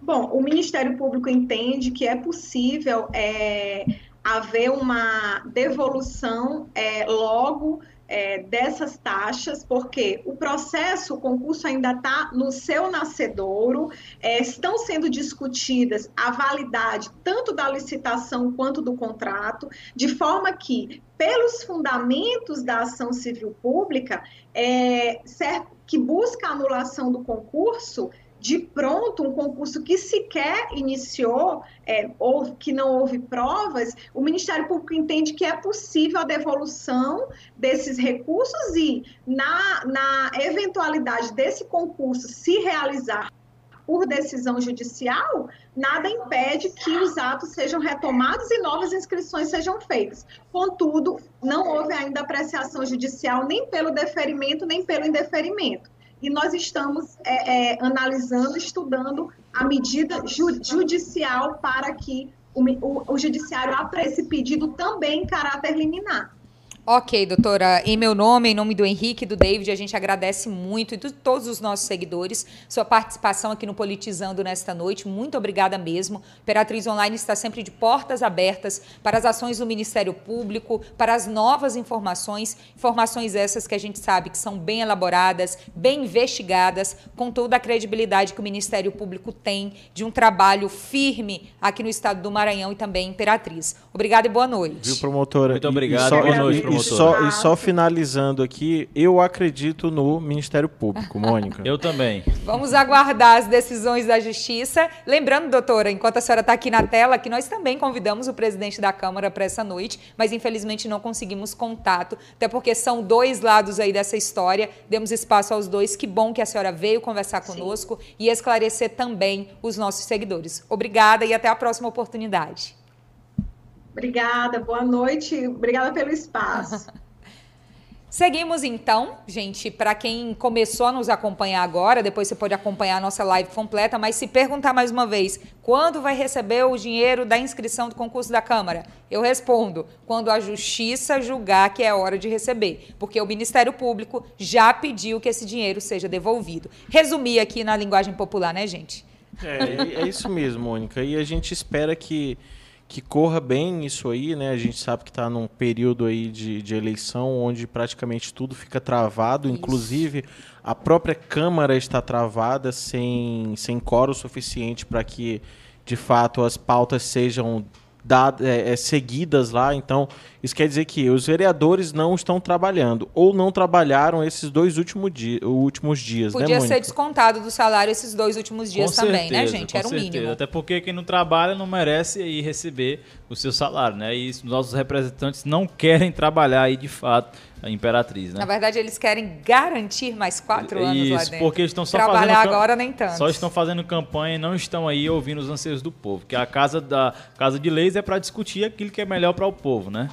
Bom, o Ministério Público entende que é possível é, haver uma devolução é, logo é, dessas taxas, porque o processo, o concurso ainda está no seu nascedouro, é, estão sendo discutidas a validade tanto da licitação quanto do contrato, de forma que, pelos fundamentos da ação civil pública, é, que busca a anulação do concurso, de pronto um concurso que sequer iniciou é, ou que não houve provas, o Ministério Público entende que é possível a devolução desses recursos e, na, na eventualidade desse concurso se realizar por decisão judicial, nada impede que os atos sejam retomados e novas inscrições sejam feitas. Contudo, não houve ainda apreciação judicial nem pelo deferimento nem pelo indeferimento e nós estamos é, é, analisando, estudando a medida ju judicial para que o, o, o judiciário aprecie esse pedido também em caráter liminar. Ok, doutora. Em meu nome, em nome do Henrique e do David, a gente agradece muito e de todos os nossos seguidores sua participação aqui no Politizando nesta noite. Muito obrigada mesmo. Imperatriz Online está sempre de portas abertas para as ações do Ministério Público, para as novas informações, informações essas que a gente sabe que são bem elaboradas, bem investigadas, com toda a credibilidade que o Ministério Público tem de um trabalho firme aqui no estado do Maranhão e também Imperatriz. Obrigada e boa noite. Viu, promotora? Muito obrigado. E, e boa noite, promotora. E só, e só finalizando aqui, eu acredito no Ministério Público, Mônica. eu também. Vamos aguardar as decisões da Justiça. Lembrando, doutora, enquanto a senhora está aqui na tela, que nós também convidamos o presidente da Câmara para essa noite, mas infelizmente não conseguimos contato, até porque são dois lados aí dessa história. Demos espaço aos dois. Que bom que a senhora veio conversar conosco Sim. e esclarecer também os nossos seguidores. Obrigada e até a próxima oportunidade. Obrigada, boa noite. Obrigada pelo espaço. Seguimos então, gente, para quem começou a nos acompanhar agora, depois você pode acompanhar a nossa live completa, mas se perguntar mais uma vez, quando vai receber o dinheiro da inscrição do concurso da Câmara? Eu respondo, quando a justiça julgar que é hora de receber, porque o Ministério Público já pediu que esse dinheiro seja devolvido. Resumir aqui na linguagem popular, né, gente? É, é isso mesmo, Mônica. E a gente espera que que corra bem isso aí, né? A gente sabe que está num período aí de, de eleição onde praticamente tudo fica travado, isso. inclusive a própria Câmara está travada sem, sem coro suficiente para que de fato as pautas sejam dadas, é, é, seguidas lá. Então Isso quer dizer que os vereadores não estão trabalhando ou não trabalharam esses dois últimos, dia, últimos dias, Podia né, ser Mônica? descontado do salário esses dois últimos dias Com também, né, certeza, gente? com Era o certeza. mínimo. Até porque quem não trabalha não merece aí receber o seu salário, né? E os nossos representantes não querem trabalhar aí de fato a Imperatriz, né? Na verdade, eles querem garantir mais quatro anos lá Isso, dentro. porque estão só Trabalhar fazendo agora nem tanto. Só estão fazendo campanha e não estão aí ouvindo os anseios do povo. Que a casa da casa de leis é para discutir aquilo que é melhor para o povo, né?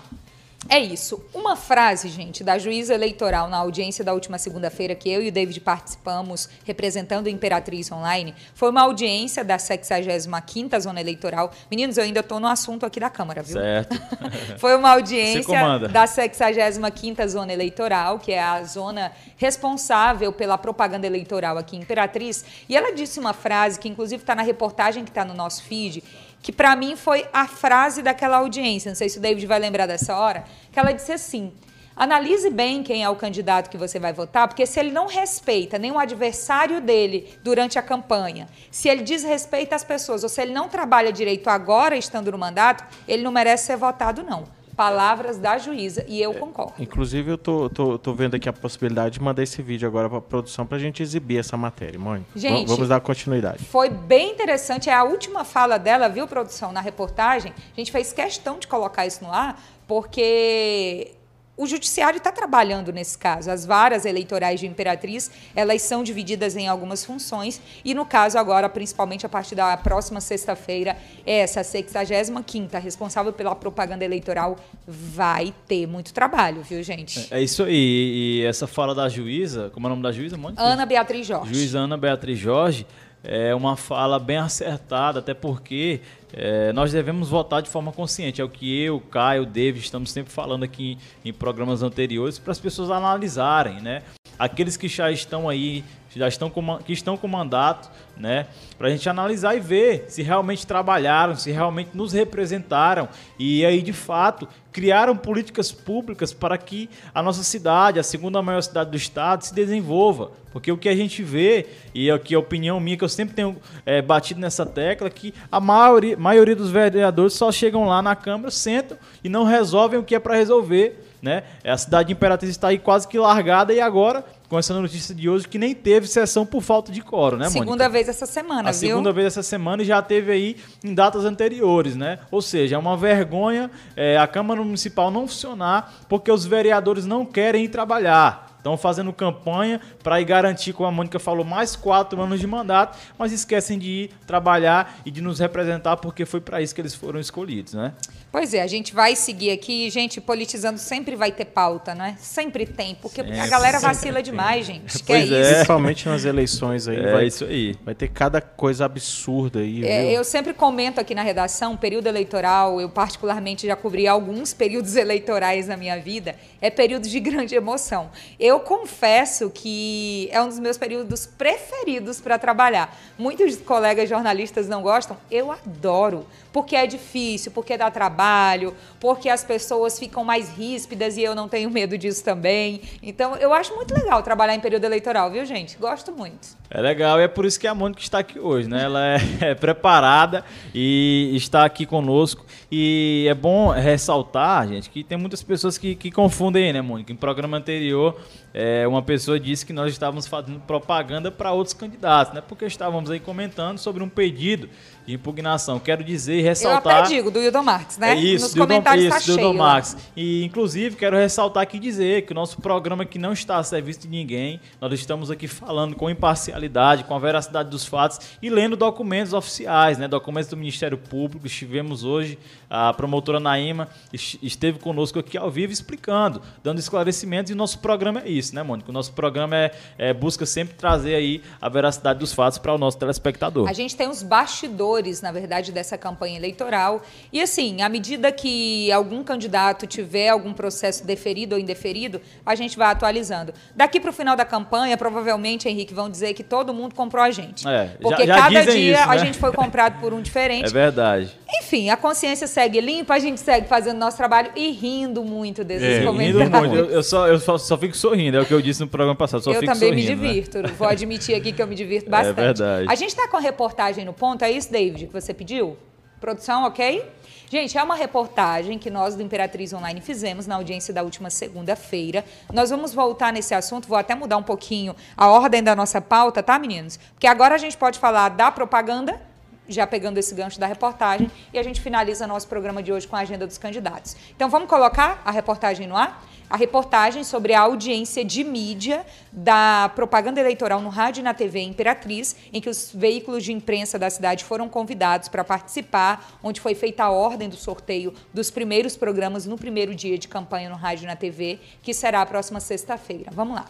É isso. Uma frase, gente, da juíza eleitoral na audiência da última segunda-feira, que eu e o David participamos, representando a Imperatriz Online, foi uma audiência da 65ª Zona Eleitoral. Meninos, eu ainda estou no assunto aqui da Câmara, viu? Certo. Foi uma audiência da 65ª Zona Eleitoral, que é a zona responsável pela propaganda eleitoral aqui em Imperatriz, e ela disse uma frase que inclusive está na reportagem que está no nosso feed, que para mim foi a frase daquela audiência, não sei se o David vai lembrar dessa hora, que ela disse assim: Analise bem quem é o candidato que você vai votar, porque se ele não respeita nem o adversário dele durante a campanha, se ele desrespeita as pessoas, ou se ele não trabalha direito agora, estando no mandato, ele não merece ser votado, não. Palavras da juíza, e eu concordo. Inclusive, eu tô, tô, tô vendo aqui a possibilidade de mandar esse vídeo agora pra produção pra gente exibir essa matéria, Mônica. Gente, Va- Vamos dar continuidade. Foi bem interessante. É a última fala dela, viu, produção, na reportagem. A gente fez questão de colocar isso no ar, porque o judiciário está trabalhando nesse caso. As varas eleitorais de Imperatriz, elas são divididas em algumas funções e no caso agora, principalmente a partir da próxima sexta-feira, essa 65ª responsável pela propaganda eleitoral vai ter muito trabalho, viu, gente? É isso aí. E essa fala da juíza, como é o nome da juíza? Ana Beatriz Jorge. Juiz Ana Beatriz Jorge é uma fala bem acertada, até porque é, nós devemos votar de forma consciente. É o que eu, Caio, David estamos sempre falando aqui em programas anteriores para as pessoas analisarem, né? Aqueles que já estão aí, já estão com, que estão com mandato, né? Para a gente analisar e ver se realmente trabalharam, se realmente nos representaram e aí de fato criaram políticas públicas para que a nossa cidade, a segunda maior cidade do estado, se desenvolva. Porque o que a gente vê, e aqui a opinião minha, que eu sempre tenho é, batido nessa tecla, que a maioria, maioria dos vereadores só chegam lá na Câmara, sentam e não resolvem o que é para resolver. Né? A cidade de Imperatriz está aí quase que largada e agora, com essa notícia de hoje, que nem teve sessão por falta de coro, né, Mônica? Segunda vez essa semana, a viu? segunda vez essa semana e já teve aí em datas anteriores, né? Ou seja, é uma vergonha é, a Câmara Municipal não funcionar porque os vereadores não querem ir trabalhar. Estão fazendo campanha para ir garantir, como a Mônica falou, mais quatro anos de mandato, mas esquecem de ir trabalhar e de nos representar porque foi para isso que eles foram escolhidos, né? Pois é, a gente vai seguir aqui. Gente, politizando sempre vai ter pauta, né? Sempre tem, porque a Sempre, galera sempre vacila tem. demais, gente. Que Pois é é. isso. Principalmente nas eleições aí. É vai, isso aí. vai ter cada coisa absurda aí, É, viu? eu sempre comento aqui na redação, período eleitoral, eu particularmente já cobri alguns períodos eleitorais na minha vida, é período de grande emoção. Eu confesso que é um dos meus períodos preferidos para trabalhar. Muitos colegas jornalistas não gostam, eu adoro, porque é difícil, porque dá trabalho, porque as pessoas ficam mais ríspidas e eu não tenho medo disso também. Então, eu acho muito legal trabalhar em período eleitoral, viu, gente? Gosto muito. É legal e é por isso que a Mônica está aqui hoje, né? Ela é, é preparada e está aqui conosco. E é bom ressaltar, gente, que tem muitas pessoas que, que confundem, né, Mônica? Em programa anterior, é, uma pessoa disse que nós estávamos fazendo propaganda para outros candidatos, né? Porque estávamos aí comentando sobre um pedido de impugnação. Quero dizer e Eu ressaltar. até digo, do Hildo Marques, né? É isso, Nos Dildon- comentários isso, tá. Dildon lá. Max. E, inclusive, quero ressaltar aqui e dizer que o nosso programa aqui não está a serviço de ninguém. Nós estamos aqui falando com imparcialidade, com a veracidade dos fatos e lendo documentos oficiais, né? Documentos do Ministério Público. Estivemos hoje, a promotora Naima es- esteve conosco aqui ao vivo explicando, dando esclarecimentos e o nosso programa é isso, né, Mônica? O nosso programa é, é- busca sempre trazer aí a veracidade dos fatos para o nosso telespectador. A gente tem os bastidores, na verdade, dessa campanha eleitoral. E assim, à medida que algum candidato tiver algum processo deferido ou indeferido, a gente vai atualizando. Daqui para o final da campanha, provavelmente, Henrique, vão dizer que todo mundo comprou a gente. É, já- Porque já cada dizem dia isso, a né? gente foi comprado por um É diferente. verdade. Enfim, a consciência segue limpa, a gente segue fazendo nosso trabalho e rindo muito desses É, Rindo comentários. muito. Eu, eu só, eu só, só fico sorrindo, é o que eu disse no programa passado. Só eu também me sorrindo, né? divirto. Vou admitir aqui que eu me divirto bastante. verdade. A gente está com a reportagem no ponto, é isso, David, que você pediu? Produção, ok? Gente, é uma reportagem que nós do Imperatriz Online fizemos na audiência da última segunda-feira. Nós vamos voltar nesse assunto, vou até mudar um pouquinho a ordem da nossa pauta, tá, meninos? Porque agora a gente pode falar da propaganda já pegando esse gancho da reportagem, e a gente finaliza nosso programa de hoje com a agenda dos candidatos. Então vamos colocar a reportagem no ar? A reportagem sobre a audiência de mídia da propaganda eleitoral no rádio e na TV Imperatriz, em que os veículos de imprensa da cidade foram convidados para participar, onde foi feita a ordem do sorteio dos primeiros programas no primeiro dia de campanha no rádio e na TV, que será a próxima sexta-feira. Vamos lá.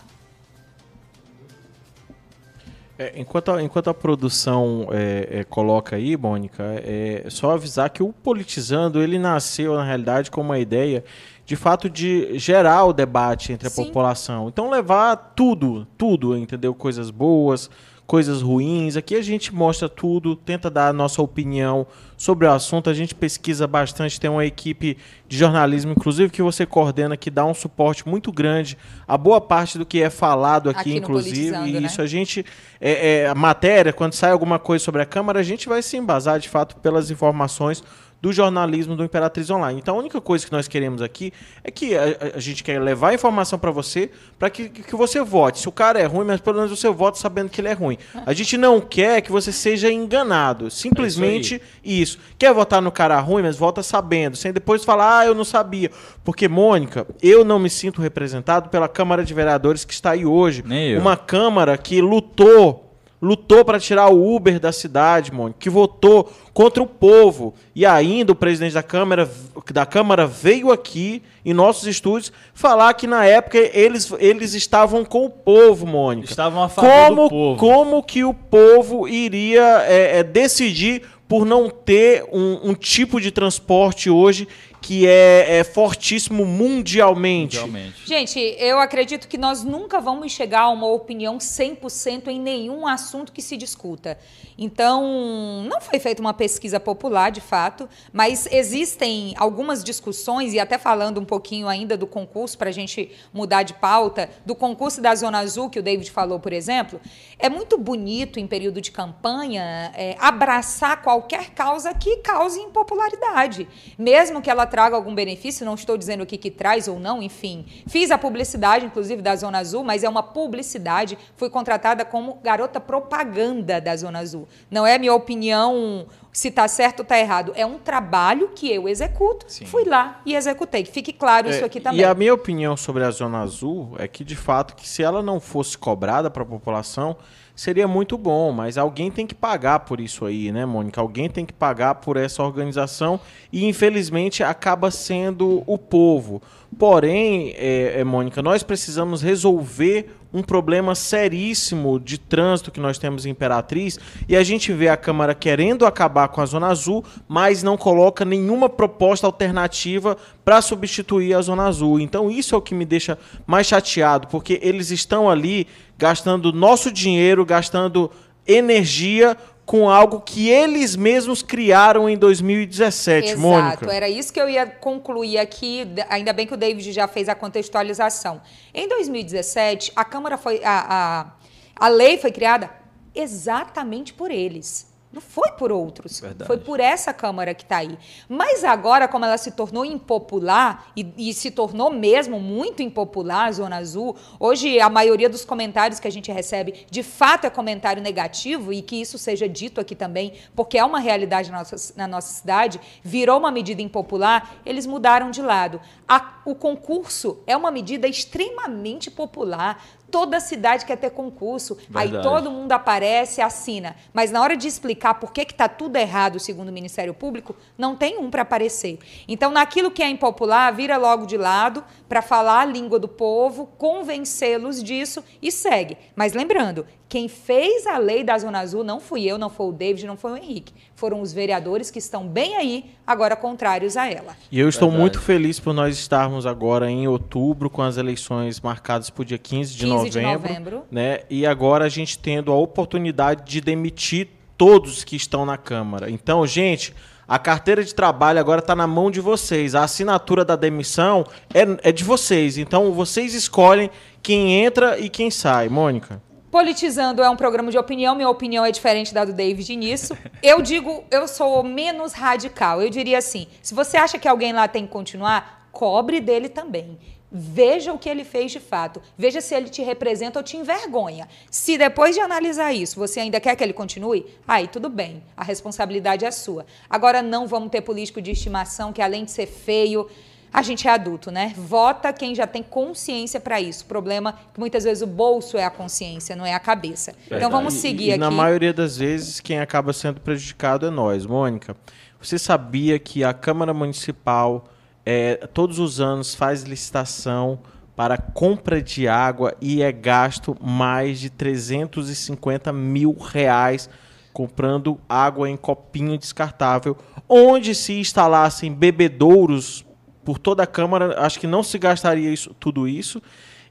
É, enquanto, a, enquanto a produção é, é, coloca aí, Mônica, é só avisar que o Politizando ele nasceu, na realidade, com uma ideia de fato de gerar o debate entre a Sim. população. Então levar tudo, tudo, entendeu? Coisas boas, coisas ruins. Aqui a gente mostra tudo, tenta dar a nossa opinião sobre o assunto. A gente pesquisa bastante, tem uma equipe de jornalismo, inclusive, que você coordena, que dá um suporte muito grande a boa parte do que é falado aqui, aqui inclusive. E né? isso a gente. É, é, a matéria, quando sai alguma coisa sobre a Câmara, a gente vai se embasar de fato pelas informações do jornalismo do Imperatriz Online. Então a única coisa que nós queremos aqui é que a, a gente quer levar a informação para você, para que, que você vote. Se o cara é ruim, mas pelo menos você vote sabendo que ele é ruim. A gente não quer que você seja enganado. Simplesmente é isso, isso, Quer votar no cara ruim, mas vota sabendo, sem depois falar, ah, eu não sabia. Porque, Mônica, eu não me sinto representado pela Câmara de Vereadores que está aí hoje. Uma Câmara que lutou lutou para tirar o Uber da cidade, Mônica, que votou contra o povo. E ainda o presidente da Câmara, da Câmara veio aqui em nossos estúdios falar que na época eles, eles estavam com o povo, Mônica. Estavam a favor como, do povo. Como que o povo iria é, é, decidir por não ter um, um tipo de transporte hoje que é, é fortíssimo mundialmente. mundialmente. Gente, eu acredito que nós nunca vamos chegar a uma opinião 100% em nenhum assunto que se discuta. Então, não foi feita uma pesquisa popular, de fato, mas existem algumas discussões, e até falando um pouquinho ainda do concurso, para a gente mudar de pauta, do concurso da Zona Azul, que o David falou, por exemplo, é muito bonito, em período de campanha, é, abraçar qualquer causa que cause impopularidade, mesmo que ela traga algum benefício, não estou dizendo o que, que traz ou não, enfim. Fiz a publicidade, inclusive, da Zona Azul, mas é uma publicidade, fui contratada como garota propaganda da Zona Azul. Não é minha opinião se está certo ou está errado. É um trabalho que eu executo. Sim. Fui lá e executei. Fique claro é, isso aqui também. E a minha opinião sobre a Zona Azul é que, de fato, que se ela não fosse cobrada para a população, seria muito bom, mas alguém tem que pagar por isso aí, né, Mônica? Alguém tem que pagar por essa organização e, infelizmente, acaba sendo o povo. Porém, é, é, Mônica, nós precisamos resolver um problema seríssimo de trânsito que nós temos em Imperatriz e a gente vê a Câmara querendo acabar com a Zona Azul, mas não coloca nenhuma proposta alternativa para substituir a Zona Azul. Então isso é o que me deixa mais chateado, porque eles estão ali gastando nosso dinheiro, gastando energia com algo que eles mesmos criaram em 2017, Exato, Mônica. era isso que eu ia concluir aqui, ainda bem que o David já fez a contextualização. Em 2017, a Câmara foi a, a, a lei foi criada exatamente por eles. Não foi por outros. Verdade. Foi por essa Câmara que está aí. Mas agora, como ela se tornou impopular, e, e, se tornou mesmo muito impopular, a Zona Azul, hoje a maioria dos comentários que a gente recebe, de fato, é comentário negativo, e que isso seja dito aqui também, porque é uma realidade na nossa, na nossa cidade, virou uma medida impopular, eles mudaram de lado. A, o concurso é uma medida extremamente popular toda cidade quer ter concurso. Verdade. Aí todo mundo aparece, assina. Mas na hora de explicar por que está tudo errado, segundo o Ministério Público, não tem um para aparecer. Então, naquilo que é impopular, vira logo de lado para falar a língua do povo, convencê-los disso e segue. Mas lembrando, quem fez a lei da Zona Azul não fui eu, não foi o David, não foi o Henrique. Foram os vereadores que estão bem aí, agora contrários a ela. E eu estou Verdade. muito feliz por nós estarmos agora em outubro, com as eleições marcadas para o dia 15 de 15 novembro. De novembro. Né? E agora a gente tendo a oportunidade de demitir todos que estão na Câmara. Então, gente, a carteira de trabalho agora está na mão de vocês. A assinatura da demissão é, é de vocês. Então, vocês escolhem quem entra e quem sai. Mônica. Politizando é um programa de opinião, minha opinião é diferente da do David nisso. Eu digo, eu sou menos radical. Eu diria assim: se você acha que alguém lá tem que continuar, cobre dele também. Veja o que ele fez de fato. Veja se ele te representa ou te envergonha. Se depois de analisar isso você ainda quer que ele continue, aí tudo bem. A responsabilidade é sua. Agora não vamos ter político de estimação que além de ser feio, a gente é adulto, né? Vota quem já tem consciência para isso. O problema é que muitas vezes o bolso é a consciência, não é a cabeça. Verdade. Então vamos seguir e, e aqui. Na maioria das vezes, quem acaba sendo prejudicado é nós. Mônica, você sabia que a Câmara Municipal é, todos os anos faz licitação para compra de água e é gasto mais de 350 mil reais comprando água em copinho descartável, onde se instalassem bebedouros por toda a Câmara, acho que não se gastaria isso, tudo isso.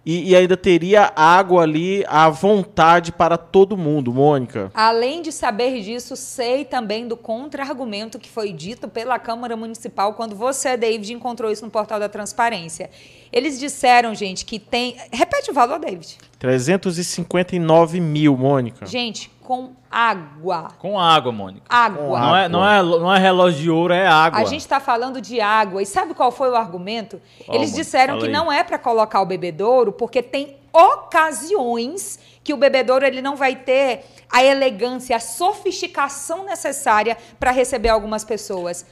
E, e, ainda teria água ali à vontade para todo mundo, Mônica. Além de saber disso, sei também do contra-argumento que foi dito pela Câmara Municipal quando você, David, encontrou isso no portal da Transparência. Eles disseram, gente, que tem. Repete o valor, David. 359 mil, Mônica. Gente, com água. Com água, Mônica. Água. Não é, não, é, não é relógio de ouro, é água. A gente está falando de água. E sabe qual foi o argumento? Oh, Eles disseram que não é para colocar o bebedouro, porque tem ocasiões que o bebedouro ele não vai ter a elegância, a sofisticação necessária para receber algumas pessoas.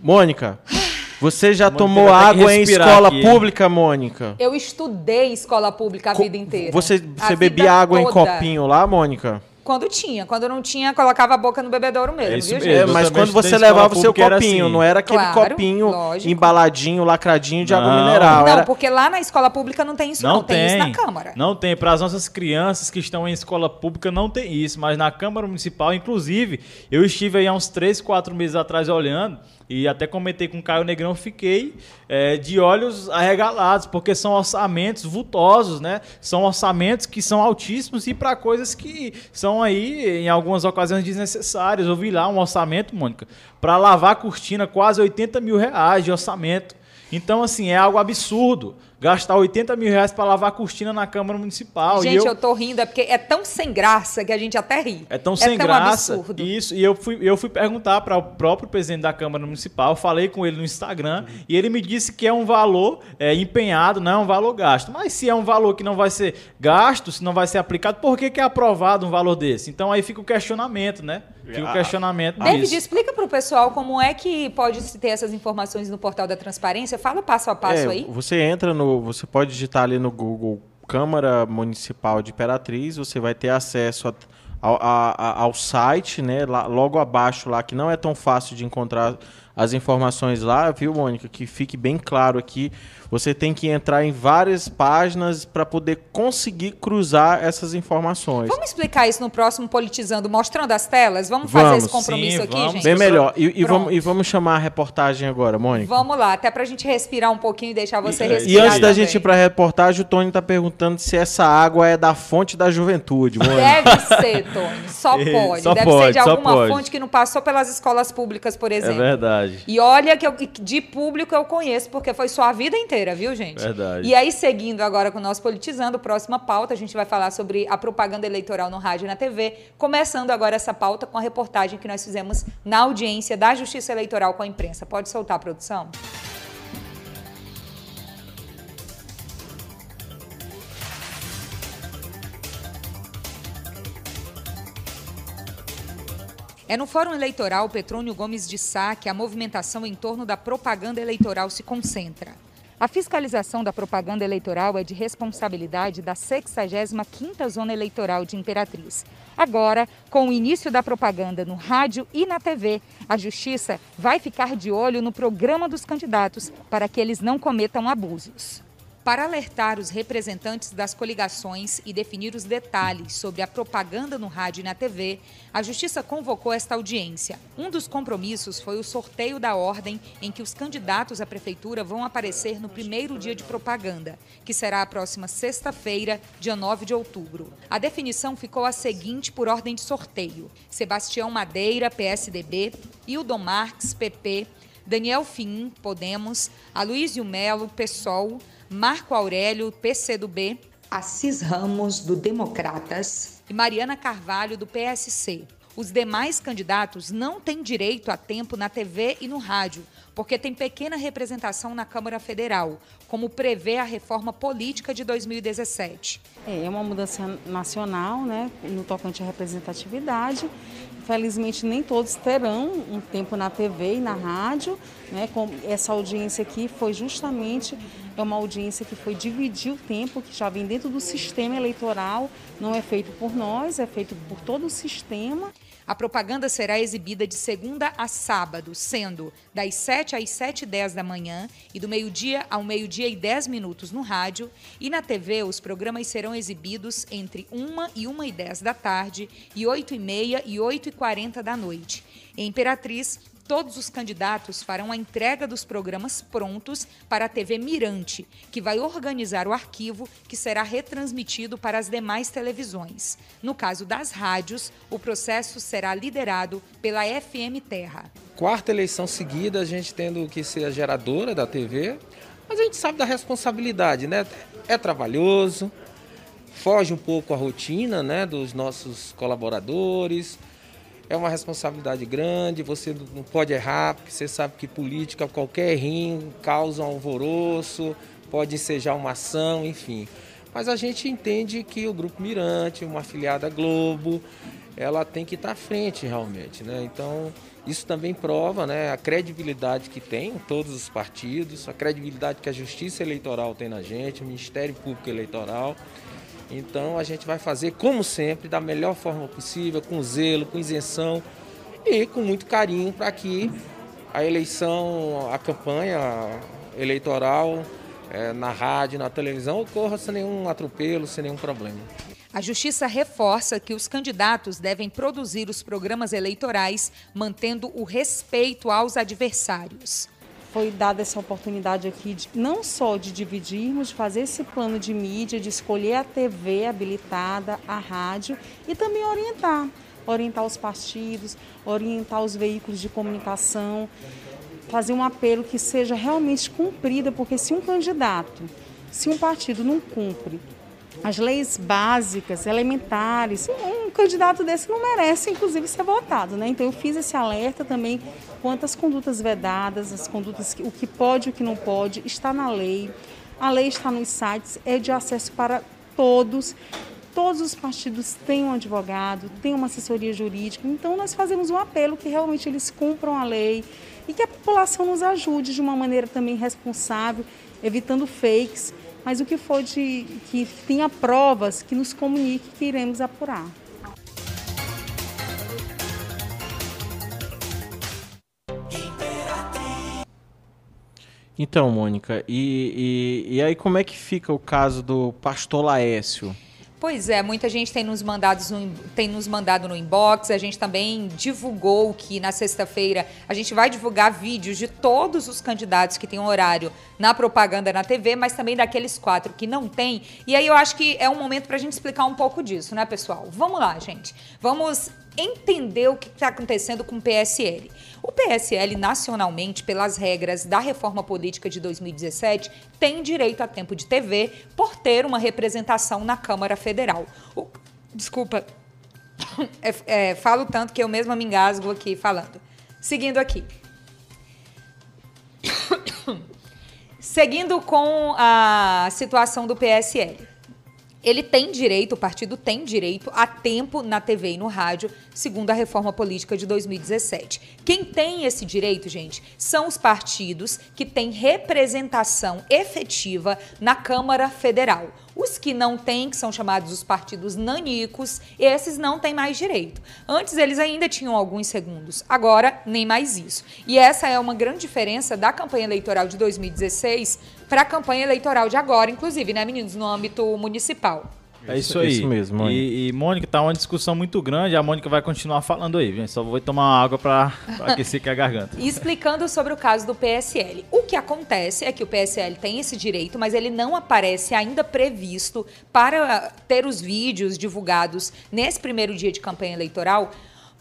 Mônica. Você já Mônica tomou água em escola aqui, pública, Mônica? Eu estudei escola pública a Co vida inteira. Você, você bebia água toda. em copinho lá, Mônica? Quando tinha. Quando não tinha, colocava a boca no bebedouro mesmo, é viu, gente? É, mas quando você levava o seu copinho, assim. não era aquele claro, copinho lógico. embaladinho, lacradinho de não. água mineral. Não, era... porque lá na escola pública não tem isso, não, não tem. tem. isso na Câmara. Não tem. Para as nossas crianças que estão em escola pública, não tem isso. Mas na Câmara Municipal, inclusive, eu estive aí há uns 3, 4 meses atrás olhando e até comentei com o Caio Negrão, fiquei é, de olhos arregalados, porque são orçamentos vultosos, né? São orçamentos que são altíssimos e para coisas que são aí, em algumas ocasiões, desnecessárias. Eu vi lá um orçamento, Mônica, para lavar a cortina, quase 80 mil reais de orçamento. Então, assim, é algo absurdo gastar 80 mil reais para lavar a cortina na Câmara Municipal. Gente, eu... eu tô rindo, é porque é tão sem graça que a gente até ri. É tão é sem tão graça. Absurdo. Isso, e eu fui, eu fui perguntar para o próprio presidente da Câmara Municipal, falei com ele no Instagram, uhum. e ele me disse que é um valor é, empenhado, não é um valor gasto. Mas se é um valor que não vai ser gasto, se não vai ser aplicado, por que, que é aprovado um valor desse? Então aí fica o questionamento, né? Fica o ah, questionamento David, disso. explica para o pessoal como é que pode se ter essas informações no portal da transparência. Fala passo a passo é, aí. Você entra no. Você pode digitar ali no Google Câmara Municipal de Imperatriz, você vai ter acesso a, ao, a, ao site, né? Lá, logo abaixo lá, que não é tão fácil de encontrar as informações lá, viu, Mônica? Que fique bem claro aqui. Você tem que entrar em várias páginas para poder conseguir cruzar essas informações. Vamos explicar isso no próximo Politizando, mostrando as telas? Vamos, vamos fazer esse compromisso sim, aqui, vamos. gente? Bem melhor. E, e, vamos, e vamos chamar a reportagem agora, Mônica. Vamos lá, até para a gente respirar um pouquinho e deixar você e, respirar. E antes da também. gente ir para a reportagem, o Tony está perguntando se essa água é da fonte da juventude. Mônica. Deve ser, Tony. Só pode. Só Deve pode, ser de alguma pode. fonte que não passou pelas escolas públicas, por é exemplo. É verdade. E olha que eu, de público eu conheço, porque foi sua vida inteira, viu, gente? Verdade. Verdade. E aí, seguindo agora com o nosso Politizando, próxima pauta, a gente vai falar sobre a propaganda eleitoral no rádio e na TV, começando agora essa pauta com a reportagem que nós fizemos na audiência da Justiça Eleitoral com a imprensa. Pode soltar a produção? É no Fórum Eleitoral Petrônio Gomes de Sá que a movimentação em torno da propaganda eleitoral se concentra. A fiscalização da propaganda eleitoral é de responsabilidade da 65ª Zona Eleitoral de Imperatriz. Agora, com o início da propaganda no rádio e na TV, a Justiça vai ficar de olho no programa dos candidatos para que eles não cometam abusos. Para alertar os representantes das coligações e definir os detalhes sobre a propaganda no rádio e na TV, a Justiça convocou esta audiência. Um dos compromissos foi o sorteio da ordem em que os candidatos à Prefeitura vão aparecer no primeiro dia de propaganda, que será a próxima sexta-feira, dia 9 de outubro. A definição ficou a seguinte por ordem de sorteio: Sebastião Madeira, PSDB, Hildon Marques, PP, Daniel Fim, Podemos, Aloysio Melo, PSOL, Marco Aurélio, PCdoB, Assis Ramos, do Democratas, e Mariana Carvalho, do PSC. Os demais candidatos não têm direito a tempo na TV e no rádio, porque tem pequena representação na Câmara Federal, como prevê a reforma política de 2017. É uma mudança nacional, né, no tocante à representatividade. Felizmente, nem todos terão um tempo na TV e na rádio. Né, com essa audiência aqui foi justamente é uma audiência que foi dividir o tempo, que já vem dentro do sistema eleitoral, não é feito por nós, é feito por todo o sistema. A propaganda será exibida de segunda a sábado, sendo das 7 às 7 e 10 da manhã e do meio-dia ao meio-dia e 10 minutos no rádio. E na TV, os programas serão exibidos entre 1 e 1 e 10 da tarde e 8 e meia e 8 e 40 da noite. Em Imperatriz, todos os candidatos farão a entrega dos programas prontos para a TV Mirante, que vai organizar o arquivo que será retransmitido para as demais televisões. No caso das rádios, o processo será liderado pela FM Terra. Quarta eleição seguida, a gente tendo que ser a geradora da TV, mas a gente sabe da responsabilidade, né? É trabalhoso, foge um pouco a rotina né, dos nossos colaboradores é uma responsabilidade grande, você não pode errar, porque você sabe que política, qualquer errinho causa um alvoroço, pode ensejar uma ação, enfim. Mas a gente entende que o Grupo Mirante, uma afiliada Globo, ela tem que estar à frente realmente, né? Então, isso também prova né, a credibilidade que tem todos os partidos, a credibilidade que a Justiça Eleitoral tem na gente, o Ministério Público Eleitoral. Então a gente vai fazer, como sempre, da melhor forma possível, com zelo, com isenção e com muito carinho para que a eleição, a campanha eleitoral é, na rádio, na televisão ocorra sem nenhum atropelo, sem nenhum problema. A Justiça reforça que os candidatos devem produzir os programas eleitorais mantendo o respeito aos adversários foi dada essa oportunidade aqui de, não só de dividirmos, de fazer esse plano de mídia, de escolher a TV habilitada, a rádio e também orientar, orientar os partidos, orientar os veículos de comunicação, fazer um apelo que seja realmente cumprida, porque se um candidato, se um partido não cumpre as leis básicas, elementares. Um candidato desse não merece, inclusive, ser votado. Né? Então, eu fiz esse alerta também quanto às condutas vedadas, as condutas, o que pode e o que não pode, está na lei. A lei está nos sites, é de acesso para todos. Todos os partidos têm um advogado, têm uma assessoria jurídica. Então, nós fazemos um apelo que realmente eles cumpram a lei e que a população nos ajude de uma maneira também responsável, evitando fakes mas o que for de que tenha provas que nos comunique que iremos apurar. Então, Mônica, e, e, e, aí como é que fica o caso do pastor Laécio? Pois é, muita gente tem nos, mandado no, tem nos mandado no inbox. A gente também divulgou que na sexta-feira a gente vai divulgar vídeos de todos os candidatos que têm horário na propaganda na TV, mas também daqueles quatro que não tem. E aí eu acho que é um momento para a gente explicar um pouco disso, né, pessoal? Vamos lá, gente. Vamos entender o que está acontecendo com o PSL. O PSL, nacionalmente, pelas regras da reforma política de 2017, tem direito a tempo de TV por ter uma representação na Câmara Federal. O, desculpa, é, é, falo tanto que eu mesma me engasgo aqui falando. Seguindo aqui. Seguindo com a situação do PSL ele tem direito, o partido tem direito a tempo na TV e no rádio, segundo a reforma política de 2017. Quem tem esse direito, gente, são os partidos que têm representação efetiva na Câmara Federal. Os que não têm, que são chamados os partidos nanicos, esses não têm mais direito. Antes eles ainda tinham alguns segundos, agora nem mais isso. E essa é uma grande diferença da campanha eleitoral de 2016 para a campanha eleitoral de agora, inclusive, né, meninos, no âmbito municipal. É isso aí. Isso mesmo, Mônica. E, e, Mônica, tá uma discussão muito grande. A Mônica vai continuar falando aí, gente. Só vou tomar água para aquecer aqui a garganta. Explicando sobre o caso do PSL. O que acontece é que o PSL tem esse direito, mas ele não aparece ainda previsto para ter os vídeos divulgados nesse primeiro dia de campanha eleitoral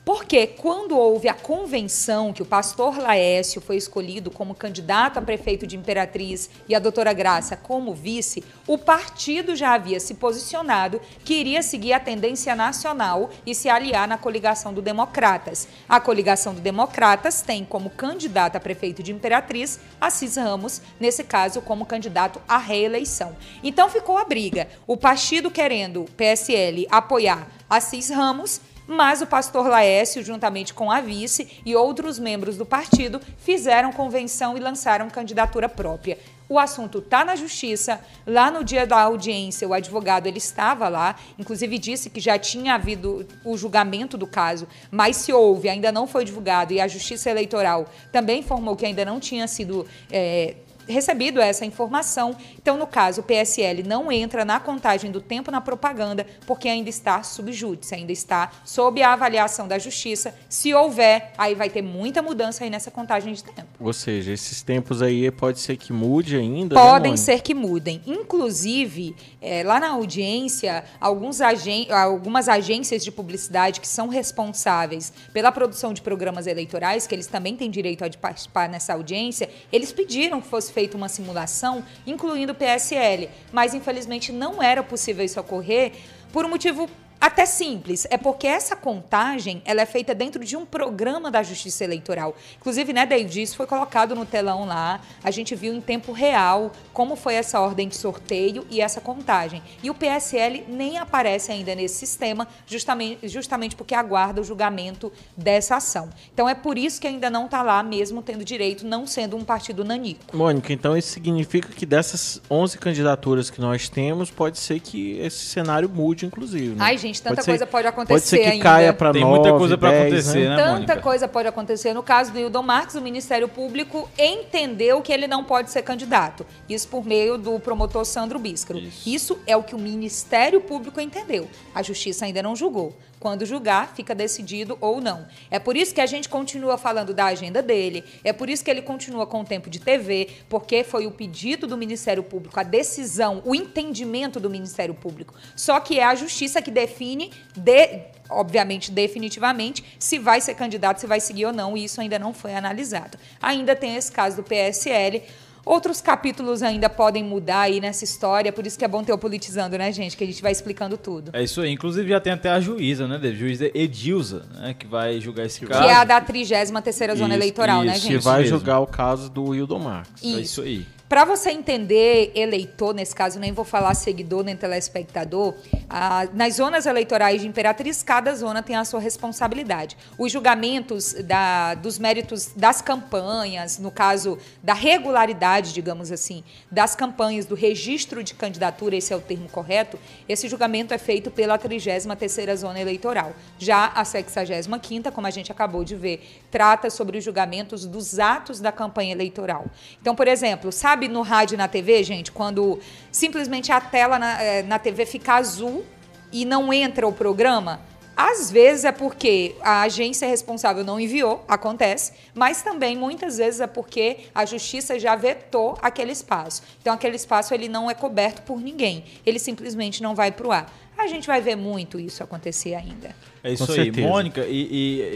Porque quando houve a convenção que o pastor Laércio foi escolhido como candidato a prefeito de Imperatriz e a doutora Graça como vice, o partido já havia se posicionado que iria seguir a tendência nacional e se aliar na coligação do Democratas. A coligação do Democratas tem como candidato a prefeito de Imperatriz Assis Ramos, nesse caso como candidato à reeleição. Então ficou a briga. O partido querendo, PSL, apoiar Assis Ramos mas o pastor Laércio, juntamente com a vice e outros membros do partido, fizeram convenção e lançaram candidatura própria. O assunto está na justiça. Lá no dia da audiência, o advogado ele estava lá, inclusive disse que já tinha havido o julgamento do caso, mas se houve, ainda não foi divulgado e a Justiça Eleitoral também informou que ainda não tinha sido é, recebido essa informação. Então, no caso, o PSL não entra na contagem do tempo na propaganda, porque ainda está subjúdice, ainda está sob a avaliação da justiça. Se houver, aí vai ter muita mudança aí nessa contagem de tempo. Ou seja, esses tempos aí pode ser que mude ainda? Né, Podem né, ser que mudem. Inclusive, é, lá na audiência, alguns agen algumas agências de publicidade que são responsáveis pela produção de programas eleitorais, que eles também têm direito a participar nessa audiência, eles pediram que fosse feita uma simulação, incluindo PSL, mas infelizmente não era possível isso ocorrer por um motivo até simples, é porque essa contagem ela é feita dentro de um programa da Justiça Eleitoral. Inclusive, né, David, isso foi colocado no telão lá, a gente viu em tempo real como foi essa ordem de sorteio e essa contagem. E o PSL nem aparece ainda nesse sistema, justamente, justamente porque aguarda o julgamento dessa ação. Então é por isso que ainda não está lá, mesmo tendo direito, não sendo um partido nanico. Mônica, então isso significa que dessas 11 candidaturas que nós temos, pode ser que esse cenário mude, inclusive. Né? Ai, gente, tanta pode coisa ser, pode acontecer Pode ser que ainda. caia para Tem muita coisa para acontecer, né, Tanta Mônica? coisa pode acontecer. No caso do Hildon Marques, o Ministério Público entendeu que ele não pode ser candidato. Isso por meio do promotor Sandro Bíscaro. Isso. Isso é o que o Ministério Público entendeu. A Justiça ainda não julgou. Quando julgar, fica decidido ou não. É por isso que a gente continua falando da agenda dele, é por isso que ele continua com o tempo de TV, porque foi o pedido do Ministério Público, a decisão, o entendimento do Ministério Público. Só que é a justiça que define, de, obviamente, definitivamente, se vai ser candidato, se vai seguir ou não, e isso ainda não foi analisado. Ainda tem esse caso do PSL. Outros capítulos ainda podem mudar aí nessa história, por isso que é bom ter o Politizando, né, gente? Que a gente vai explicando tudo. É isso aí. Inclusive já tem até a juíza, né, David? Juíza Edilza, né, que vai julgar esse caso. Que é a da 33ª Zona Isso, Eleitoral, né, isso, gente? Que vai julgar o caso do Wildon Marques. É isso aí. Para você entender eleitor, nesse caso nem vou falar seguidor nem telespectador, ah, nas zonas eleitorais de Imperatriz, cada zona tem a sua responsabilidade. Os julgamentos da- dos méritos das campanhas, no caso da regularidade, digamos assim, das campanhas, do registro de candidatura, esse é o termo correto, esse julgamento é feito pela 33ª Zona Eleitoral. Já a 65ª, como a gente acabou de ver, trata sobre os julgamentos dos atos da campanha eleitoral. Então, por exemplo, sabe no rádio e na TV, gente, quando simplesmente a tela na, eh, na TV fica azul e não entra o programa? Às vezes é porque a agência responsável não enviou, acontece, mas também muitas vezes é porque a justiça já vetou aquele espaço. Então aquele espaço ele não é coberto por ninguém, ele simplesmente não vai para o ar. A gente vai ver muito isso acontecer ainda. É isso Com aí, certeza. Mônica. E,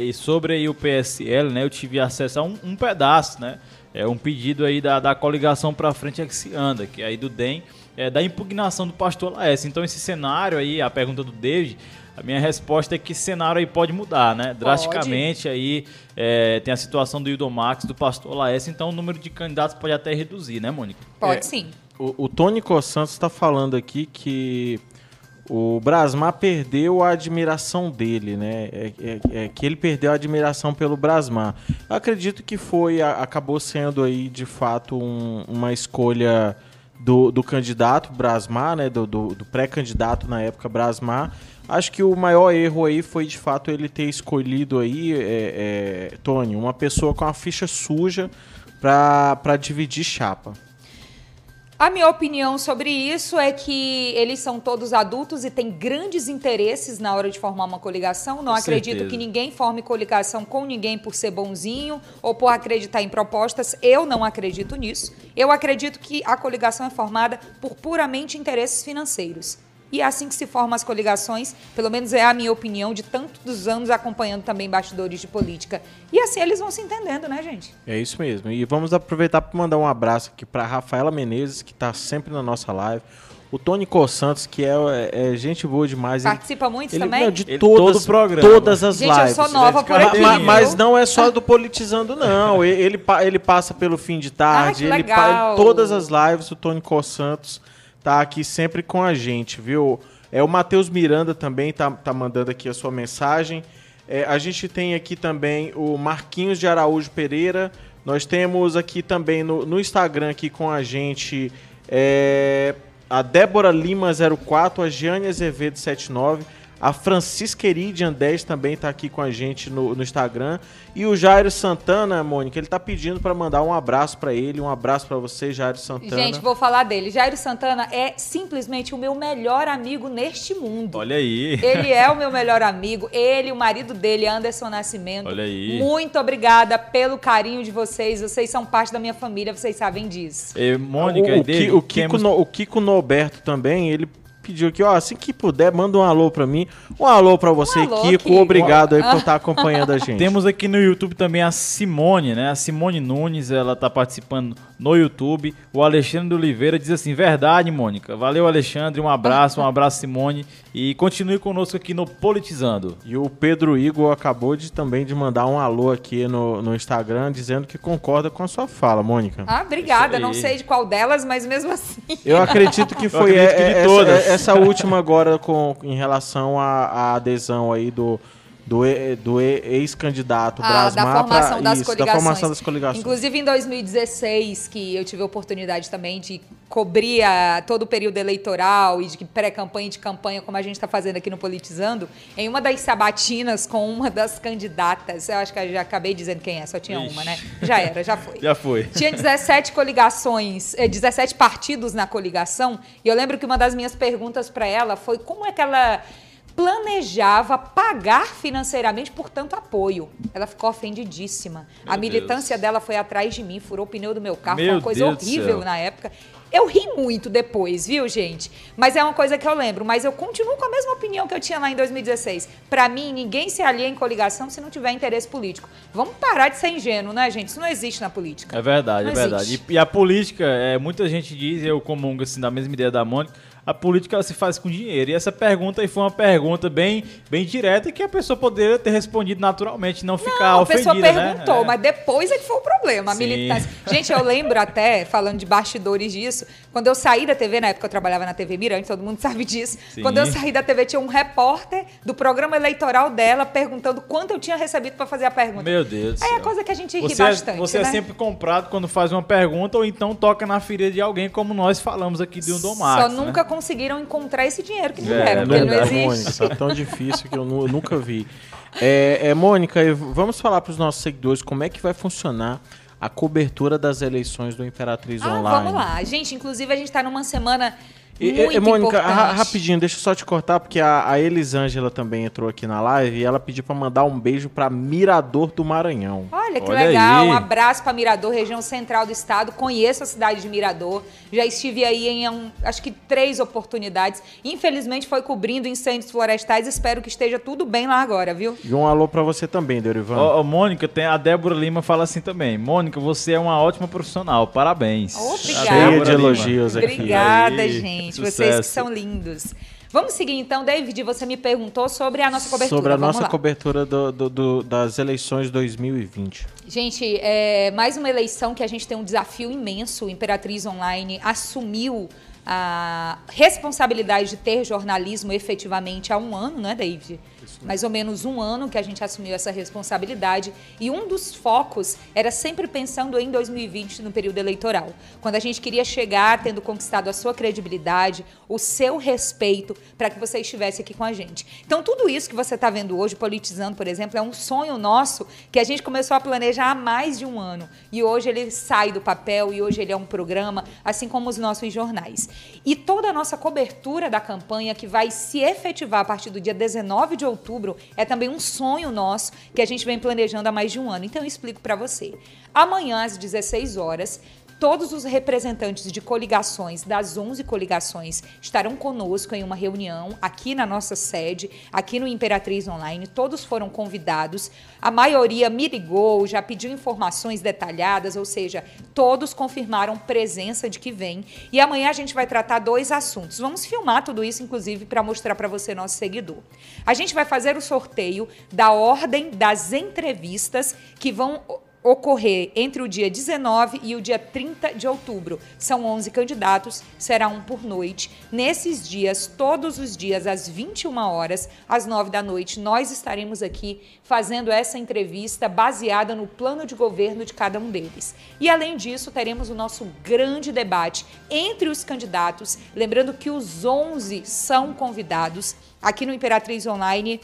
e- e sobre aí o PSL, né? Eu tive acesso a um, um pedaço, né? É um pedido aí da, da coligação pra frente é que se anda, que é aí do DEM, é da impugnação do pastor Laércio. Então esse cenário aí, a pergunta do David, a minha resposta é que esse cenário aí pode mudar, né? Drasticamente aí é, tem a situação do Hildo Max, do pastor Laércio, então o número de candidatos pode até reduzir, né, Mônica? Pode É. sim. O, o Tony Santos está falando aqui que o Brasmar perdeu a admiração dele, né? É, é- é que ele perdeu a admiração pelo Brasmar. Eu acredito que foi, a- acabou sendo aí de fato um- uma escolha do, do candidato Brasmar, né? Do, do- do pré-candidato na época Brasmar. Acho que o maior erro aí foi de fato ele ter escolhido aí, é, é, Tony, uma pessoa com a ficha suja para dividir chapa. A minha opinião sobre isso é que eles são todos adultos e têm grandes interesses na hora de formar uma coligação. Não Com acredito certeza. que ninguém forme coligação com ninguém por ser bonzinho ou por acreditar em propostas. Eu não acredito nisso. Eu acredito que a coligação é formada por puramente interesses financeiros. E é assim que se formam as coligações, pelo menos é a minha opinião, de tantos anos acompanhando também bastidores de política. E assim eles vão se entendendo, né, gente? É isso mesmo. E vamos aproveitar para mandar um abraço aqui para Rafaela Menezes, que está sempre na nossa live. O Tony Cor Santos, que é, é, é gente boa demais. ele- Participa muito ele, também? não, de Ele- todas, todo o programa. todas as Gente, eu lives. sou nova por Ma- aqui, ma- viu? mas não é só do politizando, não. Ele, ele passa pelo fim de tarde. Ah, que ele pa- legal. todas as lives, o Tony Cor Santos tá aqui sempre com a gente, viu? É o Matheus Miranda também tá, tá mandando aqui a sua mensagem. É, a gente tem aqui também o Marquinhos de Araújo Pereira. Nós temos aqui também no, no Instagram aqui com a gente é, a Débora Lima 04, a Giane Azevedo 79, a Francisca Eridian 10 também está aqui com a gente no, no Instagram. E o Jairo Santana, Mônica, ele tá pedindo para mandar um abraço para ele, um abraço para você, Jairo Santana. Gente, vou falar dele. Jairo Santana é simplesmente o meu melhor amigo neste mundo. Olha aí. Ele é o meu melhor amigo. Ele, o marido dele, Anderson Nascimento. Olha aí. Muito obrigada pelo carinho de vocês. Vocês são parte da minha família, vocês sabem disso. E, Mônica, o, e o, Ki- o Kiko, temos- No- o Kiko Norberto também, ele pediu aqui, ó, assim que puder, manda um alô pra mim. Um alô pra você, alô, Kiko. Kiko. Obrigado aí por estar acompanhando a gente. Temos aqui no YouTube também a Simone, né? A Simone Nunes, ela tá participando no YouTube. O Alexandre Oliveira diz assim: Verdade, Mônica. Valeu, Alexandre. Um abraço, um abraço, Simone. E continue conosco aqui no Politizando. E o Pedro Igor acabou de também de mandar um alô aqui no, no Instagram, dizendo que concorda com a sua fala, Mônica. Ah, obrigada. Não sei de qual delas, mas mesmo assim. Eu acredito que foi acredito que é- de é- todas. essa, essa última agora com, em relação à, à adesão aí do, do, do ex-candidato Ah, Brasmar da formação pra- das isso, coligações. da formação das coligações. Inclusive em 2016, que eu tive a oportunidade também de cobrir a- todo o período eleitoral e de pré-campanha e de campanha, como a gente está fazendo aqui no Politizando, em uma das sabatinas com uma das candidatas, eu acho que eu já acabei dizendo quem é, só tinha Ixi. uma, né? Já era, já foi. Já foi. Tinha 17 coligações, eh, 17 partidos na coligação, e eu lembro que uma das minhas perguntas para ela foi como é que ela planejava pagar financeiramente por tanto apoio. Ela ficou ofendidíssima. Meu a militância Deus. dela foi atrás de mim, furou o pneu do meu carro, foi Meu uma coisa Deus horrível na época. Eu ri muito depois, viu, gente? Mas é uma coisa que eu lembro. Mas eu continuo com a mesma opinião que eu tinha lá em 2016. Pra mim, ninguém se alia em coligação se não tiver interesse político. Vamos parar de ser ingênuo, né, gente? Isso não existe na política. É verdade, Não é verdade. existe. E, e a política, é, muita gente diz, eu comungo assim, da mesma ideia da Mônica, a política se faz com dinheiro. E essa pergunta aí foi uma pergunta bem, bem direta que a pessoa poderia ter respondido naturalmente, não ficar Não, a ofendida, pessoa né? perguntou, É. mas depois é que foi o problema. A Sim. militância. Gente, eu lembro até, falando de bastidores disso, quando eu saí da TV, na época eu trabalhava na TV Mirante, todo mundo sabe disso. Sim. Quando eu saí da TV, tinha um repórter do programa eleitoral dela perguntando quanto eu tinha recebido para fazer a pergunta. Meu Deus Aí é céu. coisa que a gente ri Você, é, bastante. você é né? sempre comprado quando faz uma pergunta ou então toca na ferida de alguém, como nós falamos aqui de um Dom Só Max, né? Conseguiram encontrar esse dinheiro que É, tiveram, é porque ele não verdade, existe. Mônica, tá tão difícil que eu nu- nunca vi. É, é, Mônica, vamos falar para os nossos seguidores como é que vai funcionar a cobertura das eleições do Imperatriz Ah, Online. vamos lá. Gente, inclusive a gente tá numa semana muito e, Mônica, ra- rapidinho, deixa eu só te cortar, porque a, a Elisângela também entrou aqui na live e ela pediu para mandar um beijo para Mirador do Maranhão. Olha que Olha legal, aí. um abraço para Mirador, região central do estado. Conheço a cidade de Mirador, já estive aí em um, acho que três oportunidades. Infelizmente foi cobrindo incêndios florestais. Espero que esteja tudo bem lá agora, viu? E um alô para você também, Dorivan. Ó, Mônica, tem a Débora Lima fala assim também. Mônica, você é uma ótima profissional. Parabéns. Obrigada. Cheia de Lima. elogios aqui. Obrigada, Aí, gente. Sucesso. Vocês que são lindos. Vamos seguir então, David. Você me perguntou sobre a nossa cobertura. Sobre a Vamos nossa lá. cobertura do- do- do- das eleições 2020. Gente, é mais uma eleição que a gente tem um desafio imenso. O Imperatriz Online assumiu a responsabilidade de ter jornalismo efetivamente há um ano, né, David? Mais ou menos um ano que a gente assumiu essa responsabilidade. E um dos focos era sempre pensando em 2020, no período eleitoral. Quando a gente queria chegar tendo conquistado a sua credibilidade, o seu respeito, para que você estivesse aqui com a gente. Então, tudo isso que você está vendo hoje, politizando, por exemplo, é um sonho nosso que a gente começou a planejar há mais de um ano. E hoje ele sai do papel e hoje ele é um programa, assim como os nossos jornais. E toda a nossa cobertura da campanha, que vai se efetivar a partir do dia 19 de outubro, é também um sonho nosso que a gente vem planejando há mais de um ano. Então, eu explico para você. Amanhã, às 16 horas, Todos os representantes de coligações, das 11 coligações, estarão conosco em uma reunião aqui na nossa sede, aqui no Imperatriz Online. Todos foram convidados. A maioria me ligou, já pediu informações detalhadas, ou seja, todos confirmaram presença de que vem. E amanhã a gente vai tratar dois assuntos. Vamos filmar tudo isso, inclusive, para mostrar para você, nosso seguidor. A gente vai fazer o sorteio da ordem das entrevistas que vão ocorrer entre o dia 19 e o dia 30 de outubro. São 11 candidatos, será um por noite. Nesses dias, todos os dias, às 21 horas, às 9 da noite, nós estaremos aqui fazendo essa entrevista baseada no plano de governo de cada um deles. E além disso, teremos o nosso grande debate entre os candidatos, lembrando que os 11 são convidados aqui no Imperatriz Online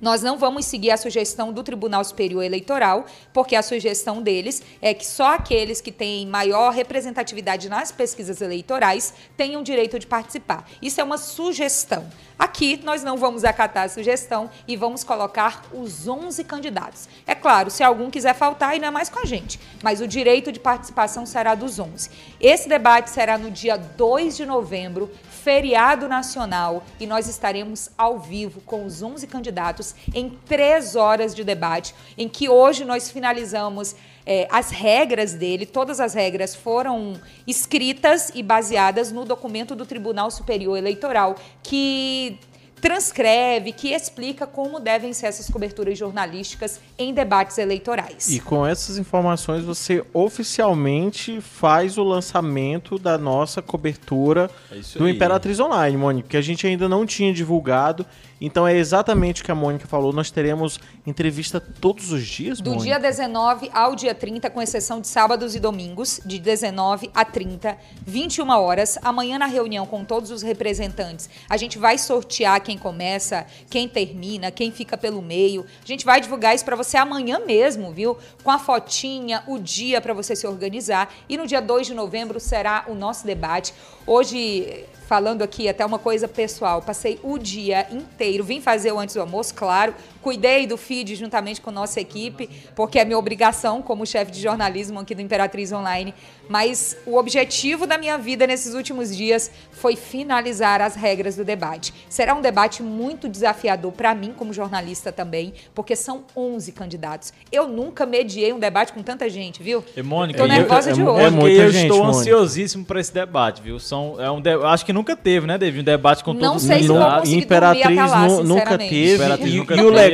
nós não vamos seguir a sugestão do Tribunal Superior Eleitoral, porque a sugestão deles é que só aqueles que têm maior representatividade nas pesquisas eleitorais tenham direito de participar. Isso é uma sugestão. Aqui nós não vamos acatar a sugestão e vamos colocar os 11 candidatos. É claro, se algum quiser faltar, não é mais com a gente, mas o direito de participação será dos 11. Esse debate será no dia 2 de novembro, feriado nacional, e nós estaremos ao vivo com os 11 candidatos em três horas de debate, em que hoje nós finalizamos é, as regras dele, todas as regras foram escritas e baseadas no documento do Tribunal Superior Eleitoral, que transcreve, que explica como devem ser essas coberturas jornalísticas em debates eleitorais. E com essas informações você oficialmente faz o lançamento da nossa cobertura é do aí. Imperatriz Online, Mônica, que a gente ainda não tinha divulgado então é exatamente o que a Mônica falou. Nós teremos entrevista todos os dias, Do Mônica? dia 19 ao dia 30, com exceção de sábados e domingos, de 19 a 30, 21 horas. Amanhã, na reunião com todos os representantes, a gente vai sortear quem começa, quem termina, quem fica pelo meio. A gente vai divulgar isso para você amanhã mesmo, viu? Com a fotinha, o dia para você se organizar. E no dia 2 de novembro será o nosso debate. Hoje falando aqui até uma coisa pessoal, passei o dia inteiro, vim fazer o antes do almoço, claro, cuidei do feed juntamente com nossa equipe, porque é minha obrigação como chefe de jornalismo aqui do Imperatriz Online, mas o objetivo da minha vida nesses últimos dias foi finalizar as regras do debate. Será um debate muito desafiador para mim como jornalista também, porque são 11 candidatos. Eu nunca mediei um debate com tanta gente, viu? E Mônica, Tô nervosa eu, de é, hoje. É muita eu gente, estou Mônica. ansiosíssimo para esse debate, viu? São, é um de... Acho que nunca teve, né, David? Um debate com não todos os sei se vou conseguir Imperatriz lá, nunca teve. Imperatriz e, nunca e teve. o legal,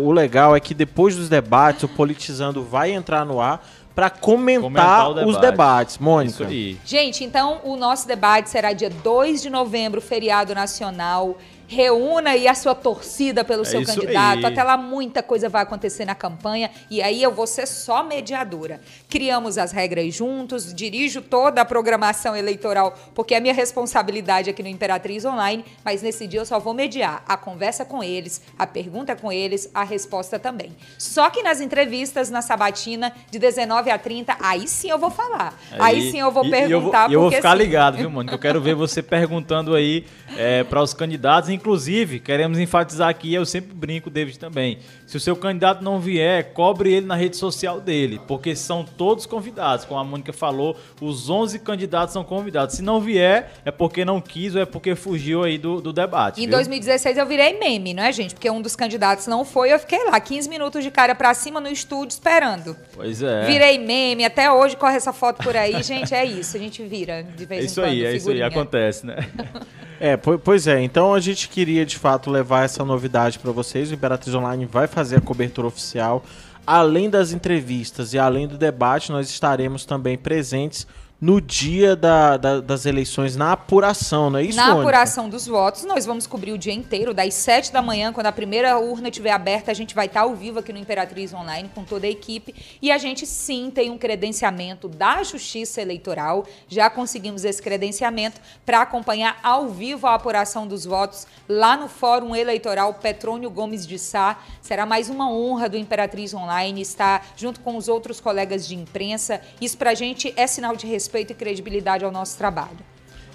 o legal é que depois dos debates, o Politizando vai entrar no ar para comentar, comentar debate. os debates, Mônica. Gente, então o nosso debate será dia 2 de novembro, feriado nacional reúna aí a sua torcida pelo é seu candidato. Aí. Até lá muita coisa vai acontecer na campanha e aí eu vou ser só mediadora. Criamos as regras juntos, dirijo toda a programação eleitoral, porque é minha responsabilidade aqui no Imperatriz Online, mas nesse dia eu só vou mediar a conversa com eles, a pergunta com eles, a resposta também. Só que nas entrevistas na sabatina de 19 a 30, aí sim eu vou falar. Aí, aí sim eu vou e, perguntar e eu vou, eu vou ficar sim. ligado, viu, mano? Eu quero ver você perguntando aí é, para os candidatos Inclusive, queremos enfatizar aqui, eu sempre brinco, David também. Se o seu candidato não vier, cobre ele na rede social dele, porque são todos convidados. Como a Mônica falou, os 11 candidatos são convidados. Se não vier, é porque não quis ou é porque fugiu aí do, do debate. Em viu? 2016 eu virei meme, não é, gente? Porque um dos candidatos não foi, eu fiquei lá 15 minutos de cara para cima no estúdio esperando. Pois é. Virei meme, até hoje corre essa foto por aí. gente, é isso, a gente vira de vez é em quando. Aí, é isso aí, acontece, né? É, pois é. Então a gente queria de fato levar essa novidade para vocês. O Imperatriz Online vai fazer a cobertura oficial. Além das entrevistas e além do debate, nós estaremos também presentes no dia da, da, das eleições, na apuração, não é isso, Na Mônica? apuração dos votos, nós vamos cobrir o dia inteiro, das 7 da manhã, quando a primeira urna estiver aberta, a gente vai estar ao vivo aqui no Imperatriz Online com toda a equipe. E a gente sim tem um credenciamento da Justiça Eleitoral, já conseguimos esse credenciamento para acompanhar ao vivo a apuração dos votos lá no Fórum Eleitoral Petrônio Gomes de Sá. Será mais uma honra do Imperatriz Online estar junto com os outros colegas de imprensa. Isso para a gente é sinal de respeito respeito e credibilidade ao nosso trabalho.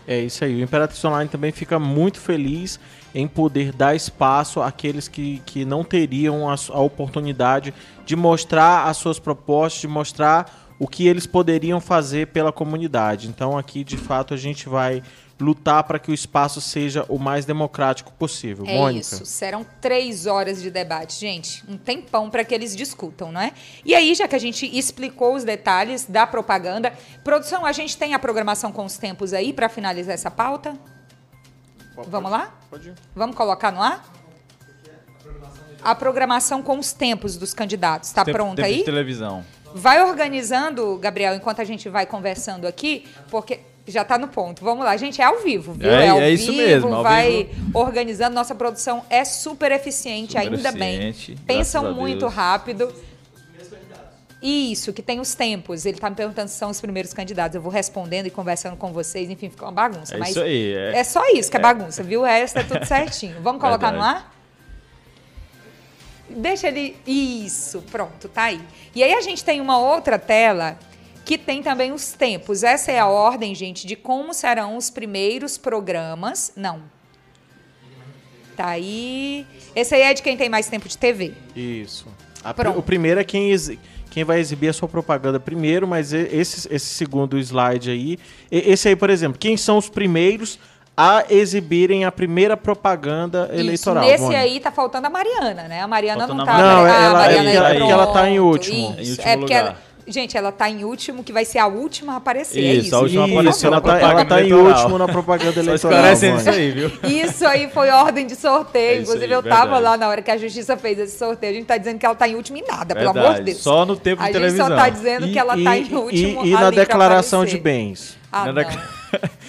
É isso aí. O Imperatriz Online também fica muito feliz em poder dar espaço àqueles que, que não teriam a, a oportunidade de mostrar as suas propostas, de mostrar o que eles poderiam fazer pela comunidade. Então aqui, de fato, a gente vai lutar para que o espaço seja o mais democrático possível. É Mônica. isso. Serão três horas de debate, gente. Um tempão para que eles discutam, não é? E aí, já que a gente explicou os detalhes da propaganda, produção, a gente tem a programação com os tempos aí para finalizar essa pauta? Vamos lá? Pode ir. Vamos colocar no ar? A programação com os tempos dos candidatos. Está pronta tempo aí? de televisão. Vai organizando, Gabriel, enquanto a gente vai conversando aqui, porque já está no ponto. Vamos lá, gente, é ao vivo, viu? É- ao é isso mesmo, ao vai organizando. Nossa produção é super eficiente, Super ainda bem. eficiente, Pensam graças a muito rápido. Isso, que tem os tempos. Ele está me perguntando se são os primeiros candidatos. Eu vou respondendo e conversando com vocês. Enfim, fica uma bagunça. É mas isso aí, é. é só isso que é bagunça, viu? O resto é tudo certinho. Vamos colocar no Verdade. ar? Deixa ele. Isso, pronto, tá aí. E aí a gente tem uma outra tela que tem também os tempos. Essa é a ordem, gente, de como serão os primeiros programas. Não. Tá aí. Esse aí é de quem tem mais tempo de TV. Isso. A o primeiro é quem, quem vai exibir a sua propaganda primeiro, mas esse, esse segundo slide aí. e- Esse aí, por exemplo, quem são os primeiros a exibirem a primeira propaganda eleitoral? Isso. Nesse Mônica? aí tá faltando a Mariana, né? A Mariana Faltando não a tá. Mariana. Não, ah, ela- a Mariana ela- é é ela tá em último. Isso. Em último é porque lugar. ela, gente, ela tá em último, que vai ser a última a aparecer. é Isso, isso. a última Isso, apareceu ela na tá, ela tá em último na propaganda Só eleitoral. esclarecendo isso aí, viu? Isso aí foi ordem de sorteio. É isso Inclusive, aí, eu tava verdade. lá na hora que a justiça fez esse sorteio. A gente tá dizendo que ela tá em último em nada, pelo amor de Verdade, Deus. Só no tempo a de gente televisão. só tá dizendo que ela tá E- em último. E, e na declaração de bens. Ah, Na não. dec-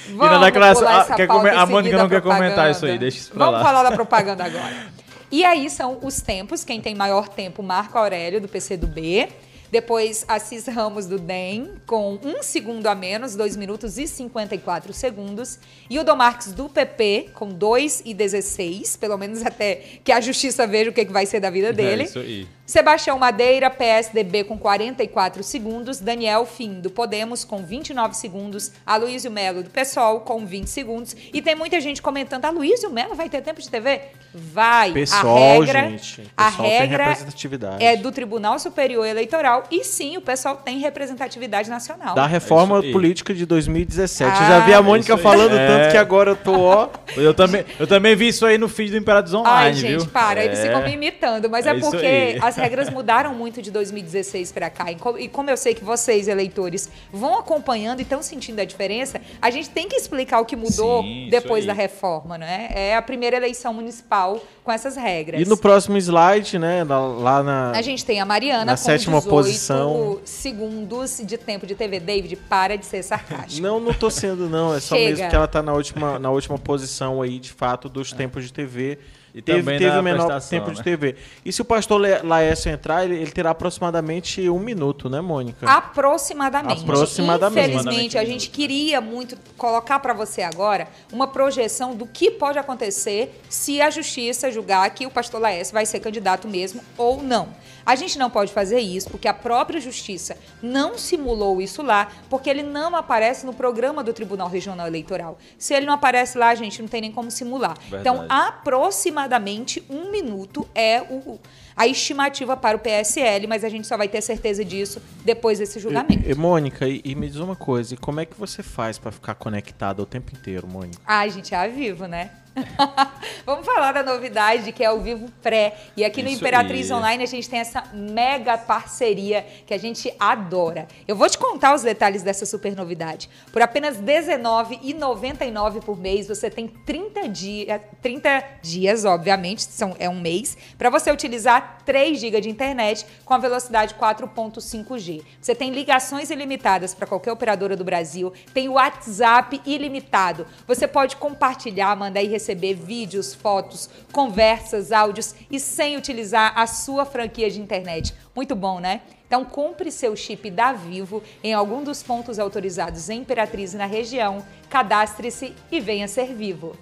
E Vamos na declaração. Ah, essa quer comer- e a Mônica não quer comentar isso aí, deixa isso pra Vamos lá. falar da propaganda agora. E aí são os tempos. Quem tem maior tempo, Marco Aurélio, do PCdoB. Depois, Assis Ramos, do DEM, com um segundo a menos, 2 minutos e 54 segundos. E o Marques, do PP, com 2 e 16, pelo menos até que a justiça veja o que que vai ser da vida dele. É isso aí. Sebastião Madeira, PSDB, com 44 segundos. Daniel Fim, do Podemos, com 29 segundos. Aloysio Melo, do PSOL, com 20 segundos. E tem muita gente comentando: Aloysio Melo vai ter tempo de TV? Vai. Pessoal, a regra, gente. O a pessoal tem regra representatividade. é do Tribunal Superior Eleitoral. E sim, o pessoal tem representatividade nacional. Da reforma É política de 2017. Ah, eu já vi a é Mônica aí. falando É. tanto que agora eu tô, ó. Eu também, eu também vi isso aí no feed do Imperatriz Online, Ai, viu? gente, para. Eles É. ficam me imitando. Mas é, É porque aí. As regras mudaram muito de 2016 para cá. E co- como eu sei que vocês, eleitores, vão acompanhando e estão sentindo a diferença, a gente tem que explicar o que mudou Sim, depois da reforma, né? É a primeira eleição municipal com essas regras. E no próximo slide, né, lá- lá na... A gente tem a Mariana Na com sétima 18 posição. segundos de tempo de TV. David, para de ser sarcástico. Não, não tô sendo, não. É só Chega. mesmo que ela tá na última, na última posição aí, de fato, dos tempos de TV. E teve teve o menor tempo de né? TV. E se o pastor Laércio entrar, ele, ele terá aproximadamente um minuto, né, Mônica? Aproximadamente. Aproximadamente. Infelizmente, a gente queria muito colocar para você agora uma projeção do que pode acontecer se a justiça julgar que o pastor Laércio vai ser candidato mesmo ou não. A gente não pode fazer isso porque a própria justiça não simulou isso lá, porque ele não aparece no programa do Tribunal Regional Eleitoral. Se ele não aparece lá, a gente não tem nem como simular. Então, Verdade. aproximadamente um minuto é o, a estimativa para o PSL, mas a gente só vai ter certeza disso depois desse julgamento. E, e, Mônica, e, e me diz uma coisa, e como é que você faz pra ficar conectada o tempo inteiro, Mônica? Ai, gente, é ao vivo, né? Vamos falar da novidade que é o Vivo Pré. E aqui no Isso Imperatriz aí. Online a gente tem essa mega parceria que a gente adora. Eu vou te contar os detalhes dessa super novidade. Por apenas R$19,99 por mês, você tem 30 dias, 30 dias, obviamente, são, é um mês, para você utilizar 3 GB de internet com a velocidade 4.5G. Você tem ligações ilimitadas para qualquer operadora do Brasil, tem WhatsApp ilimitado. Você pode compartilhar, mandar e receber vídeos, fotos, conversas, áudios e sem utilizar a sua franquia de internet. Muito bom, né? Então compre seu chip da Vivo em algum dos pontos autorizados em Imperatriz na região, cadastre-se e venha ser vivo.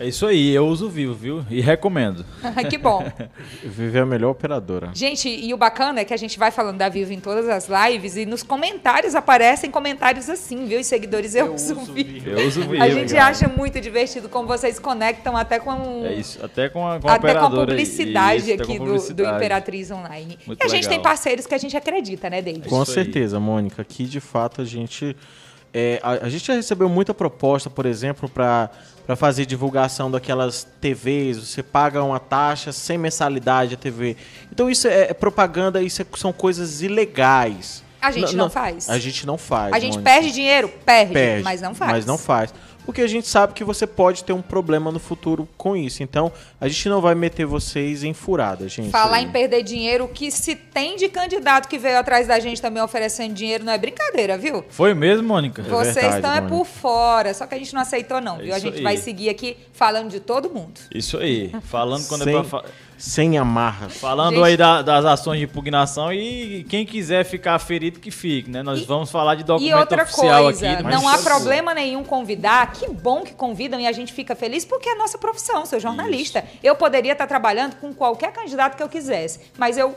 É isso aí, eu uso vivo, viu? E recomendo. que bom. Viver é a melhor operadora. Gente, e o bacana é que a gente vai falando da Vivo em todas as lives e nos comentários aparecem comentários assim, viu? E seguidores, eu, uso Vivo. Eu uso vivo. A gente cara. acha muito divertido como vocês conectam até com. É isso, até com a, com a até com a publicidade Isso, aqui com do- Do, publicidade. Imperatriz Online. Muito e a gente legal. tem parceiros que a gente acredita, né, David? Com certeza, Mônica. Aqui, de fato, a gente. É, a, a gente já recebeu muita proposta, por exemplo, para fazer divulgação daquelas TVs. Você paga uma taxa sem mensalidade a TV. Então, isso é, é propaganda, isso é- são coisas ilegais. A gente N- não faz. A gente não faz. A gente Mônica. perde dinheiro? Perde, Perde, mas não faz. Mas não faz. Porque a gente sabe que você pode ter um problema no futuro com isso. Então, a gente não vai meter vocês em furada, gente. Falar em perder dinheiro, o que se tem de candidato que veio atrás da gente também oferecendo dinheiro não é brincadeira, viu? Foi mesmo, Mônica? Vocês verdade, estão é Mônica. por fora, só que a gente não aceitou não, É viu? A gente aí. vai seguir aqui falando de todo mundo. Isso aí. Falando quando sem, é pra sem amarras. Falando Gente- aí da- das ações de impugnação e quem quiser ficar ferido que fique, né? Nós E- vamos falar de documento E outra oficial coisa, aqui. não há problema nenhum convidar. Que bom que convidam e a gente fica feliz porque é a nossa profissão, sou jornalista. Eu poderia estar trabalhando com qualquer candidato que eu quisesse, mas eu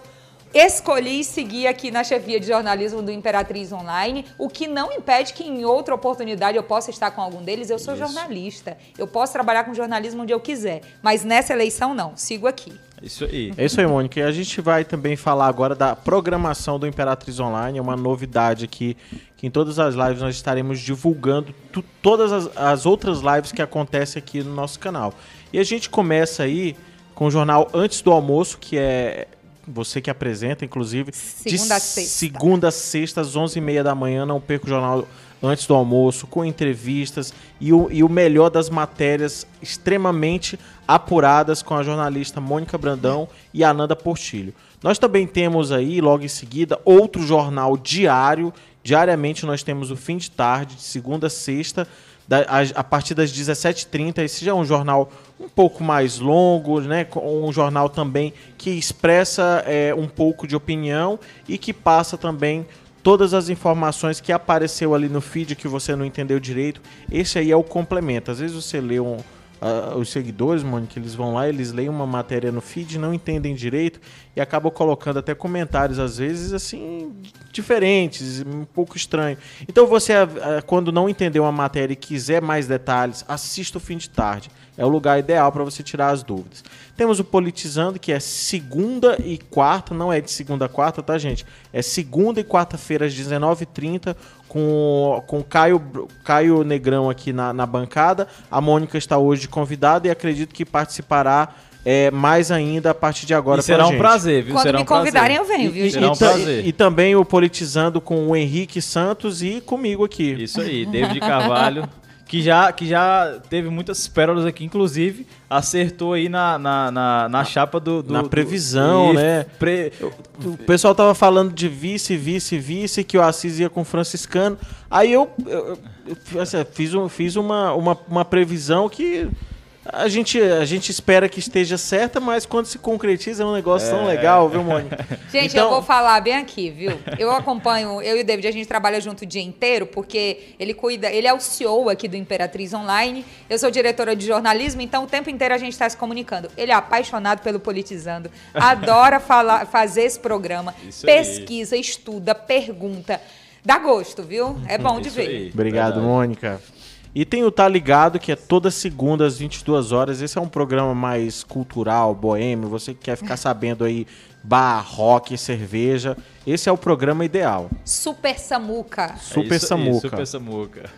escolhi seguir aqui na chefia de jornalismo do Imperatriz Online, o que não impede que em outra oportunidade eu possa estar com algum deles. Eu sou jornalista. Eu posso trabalhar com jornalismo onde eu quiser, mas nessa eleição não. Sigo aqui. Isso aí. É isso aí, Mônica. E a gente vai também falar agora da programação do Imperatriz Online. É uma novidade aqui, que em todas as lives nós estaremos divulgando todas as, as outras lives que acontecem aqui no nosso canal. E a gente começa aí com o jornal Antes do Almoço, que é você que apresenta, inclusive. Segunda a sexta. Segunda a sexta, às 11h30 da manhã. Não perca o jornal antes do almoço, com entrevistas e o, e o melhor das matérias extremamente apuradas com a jornalista Mônica Brandão e a Ananda Portilho. Nós também temos aí, logo em seguida, outro jornal diário. Diariamente nós temos o fim de tarde, de segunda a sexta, da- a, a partir das 17h30. Esse já é um jornal um pouco mais longo, né? Um jornal também que expressa é, um pouco de opinião e que passa também todas as informações que apareceu ali no feed que você não entendeu direito. Esse aí é o complemento. Às vezes você lê um, ah, os seguidores, Mônica, eles vão lá, eles leem uma matéria no feed, não entendem direito e acabam colocando até comentários, às vezes, assim, diferentes, um pouco estranho. Então você, ah, quando não entendeu uma matéria e quiser mais detalhes, assista o fim de tarde. É o lugar ideal para você tirar as dúvidas. Temos o Politizando, que é segunda e quarta, não é de segunda a quarta, tá, gente? É segunda e quarta-feira, às 19h30, com, com Caio, Caio Negrão aqui na, na bancada. A Mônica está hoje convidada e acredito que participará é, mais ainda a partir de agora E será um gente. prazer, viu? Quando será me um prazer. convidarem, eu venho, viu, E, Será um e ta- prazer. e também o Politizando com o Henrique Santos e comigo aqui. Isso aí, David Carvalho, que já, que já teve muitas pérolas aqui, inclusive acertou aí na, na, na, na chapa do, do- Na do- previsão, e né? pre- O pessoal tava falando de vice, vice, vice, que o Assis ia com o franciscano. Aí eu, eu- eu, assim, fiz, um, fiz uma, uma, uma previsão que a gente, a gente espera que esteja certa, mas quando se concretiza é um negócio tão legal, viu, Mônica? Gente, Então- eu vou falar bem aqui, viu? Eu acompanho, eu e o David, a gente trabalha junto o dia inteiro, porque ele cuida, ele é o CEO aqui do Imperatriz Online, eu sou diretora de jornalismo, então o tempo inteiro a gente está se comunicando. Ele é apaixonado pelo Politizando, adora falar, fazer esse programa, Isso aí. pesquisa, estuda, pergunta. Dá gosto, viu? É bom de Isso ver. aí. Obrigado, Verdade. Mônica. E tem o Tá Ligado, que é toda segunda às 22 horas. Esse é um programa mais cultural, boêmio. Você que quer ficar sabendo aí bar, rock, cerveja. Esse é o programa ideal. Super Samuca. É Super isso aí, Samuca. Super Samuca.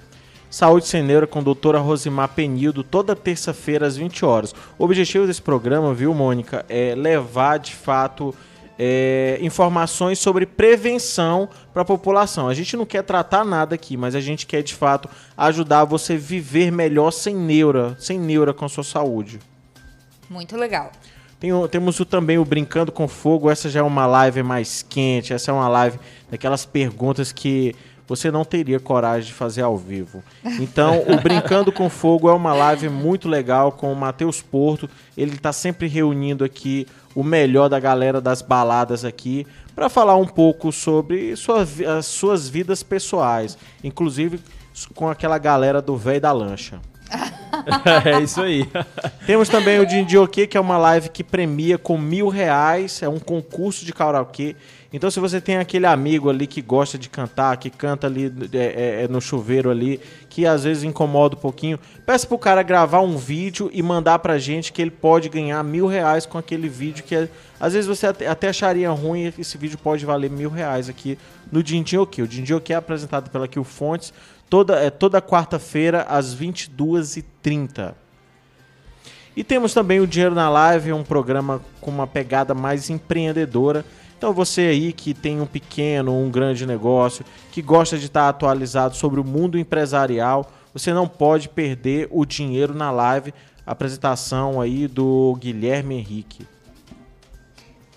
Saúde Sem Neura com a doutora Rosimar Penildo, toda terça-feira às 20 horas. O objetivo desse programa, viu, Mônica, é levar de fato é, informações sobre prevenção para a população. A gente não quer tratar nada aqui, mas a gente quer de fato ajudar você a viver melhor sem neura, sem neura com a sua saúde. Muito legal. Tem temos o, também o Brincando com Fogo. Essa já é uma live mais quente. Essa é uma live daquelas perguntas que você não teria coragem de fazer ao vivo. Então, o Brincando com Fogo é uma live muito legal com o Matheus Porto. Ele está sempre reunindo aqui o melhor da galera das baladas aqui para falar um pouco sobre sua as suas vidas pessoais, inclusive com aquela galera do velho da lancha. é isso aí. Temos também o Dindioquê, que é uma live que premia com mil reais. É um concurso de karaokê. Então, se você tem aquele amigo ali que gosta de cantar, que canta ali é, é, é no chuveiro ali, que às vezes incomoda um pouquinho, peça pro cara gravar um vídeo e mandar pra gente que ele pode ganhar mil reais com aquele vídeo que é, às vezes você até, até acharia ruim, esse vídeo pode valer mil reais aqui no Dindioquê. O Dindioquê é apresentado pela Kill Fontes toda, é, toda quarta-feira às 22h30. E temos também o Dinheiro na Live, um programa com uma pegada mais empreendedora. Então você aí que tem um pequeno, um grande negócio, que gosta de estar atualizado sobre o mundo empresarial, você não pode perder o Dinheiro na Live, apresentação aí do Guilherme Henrique.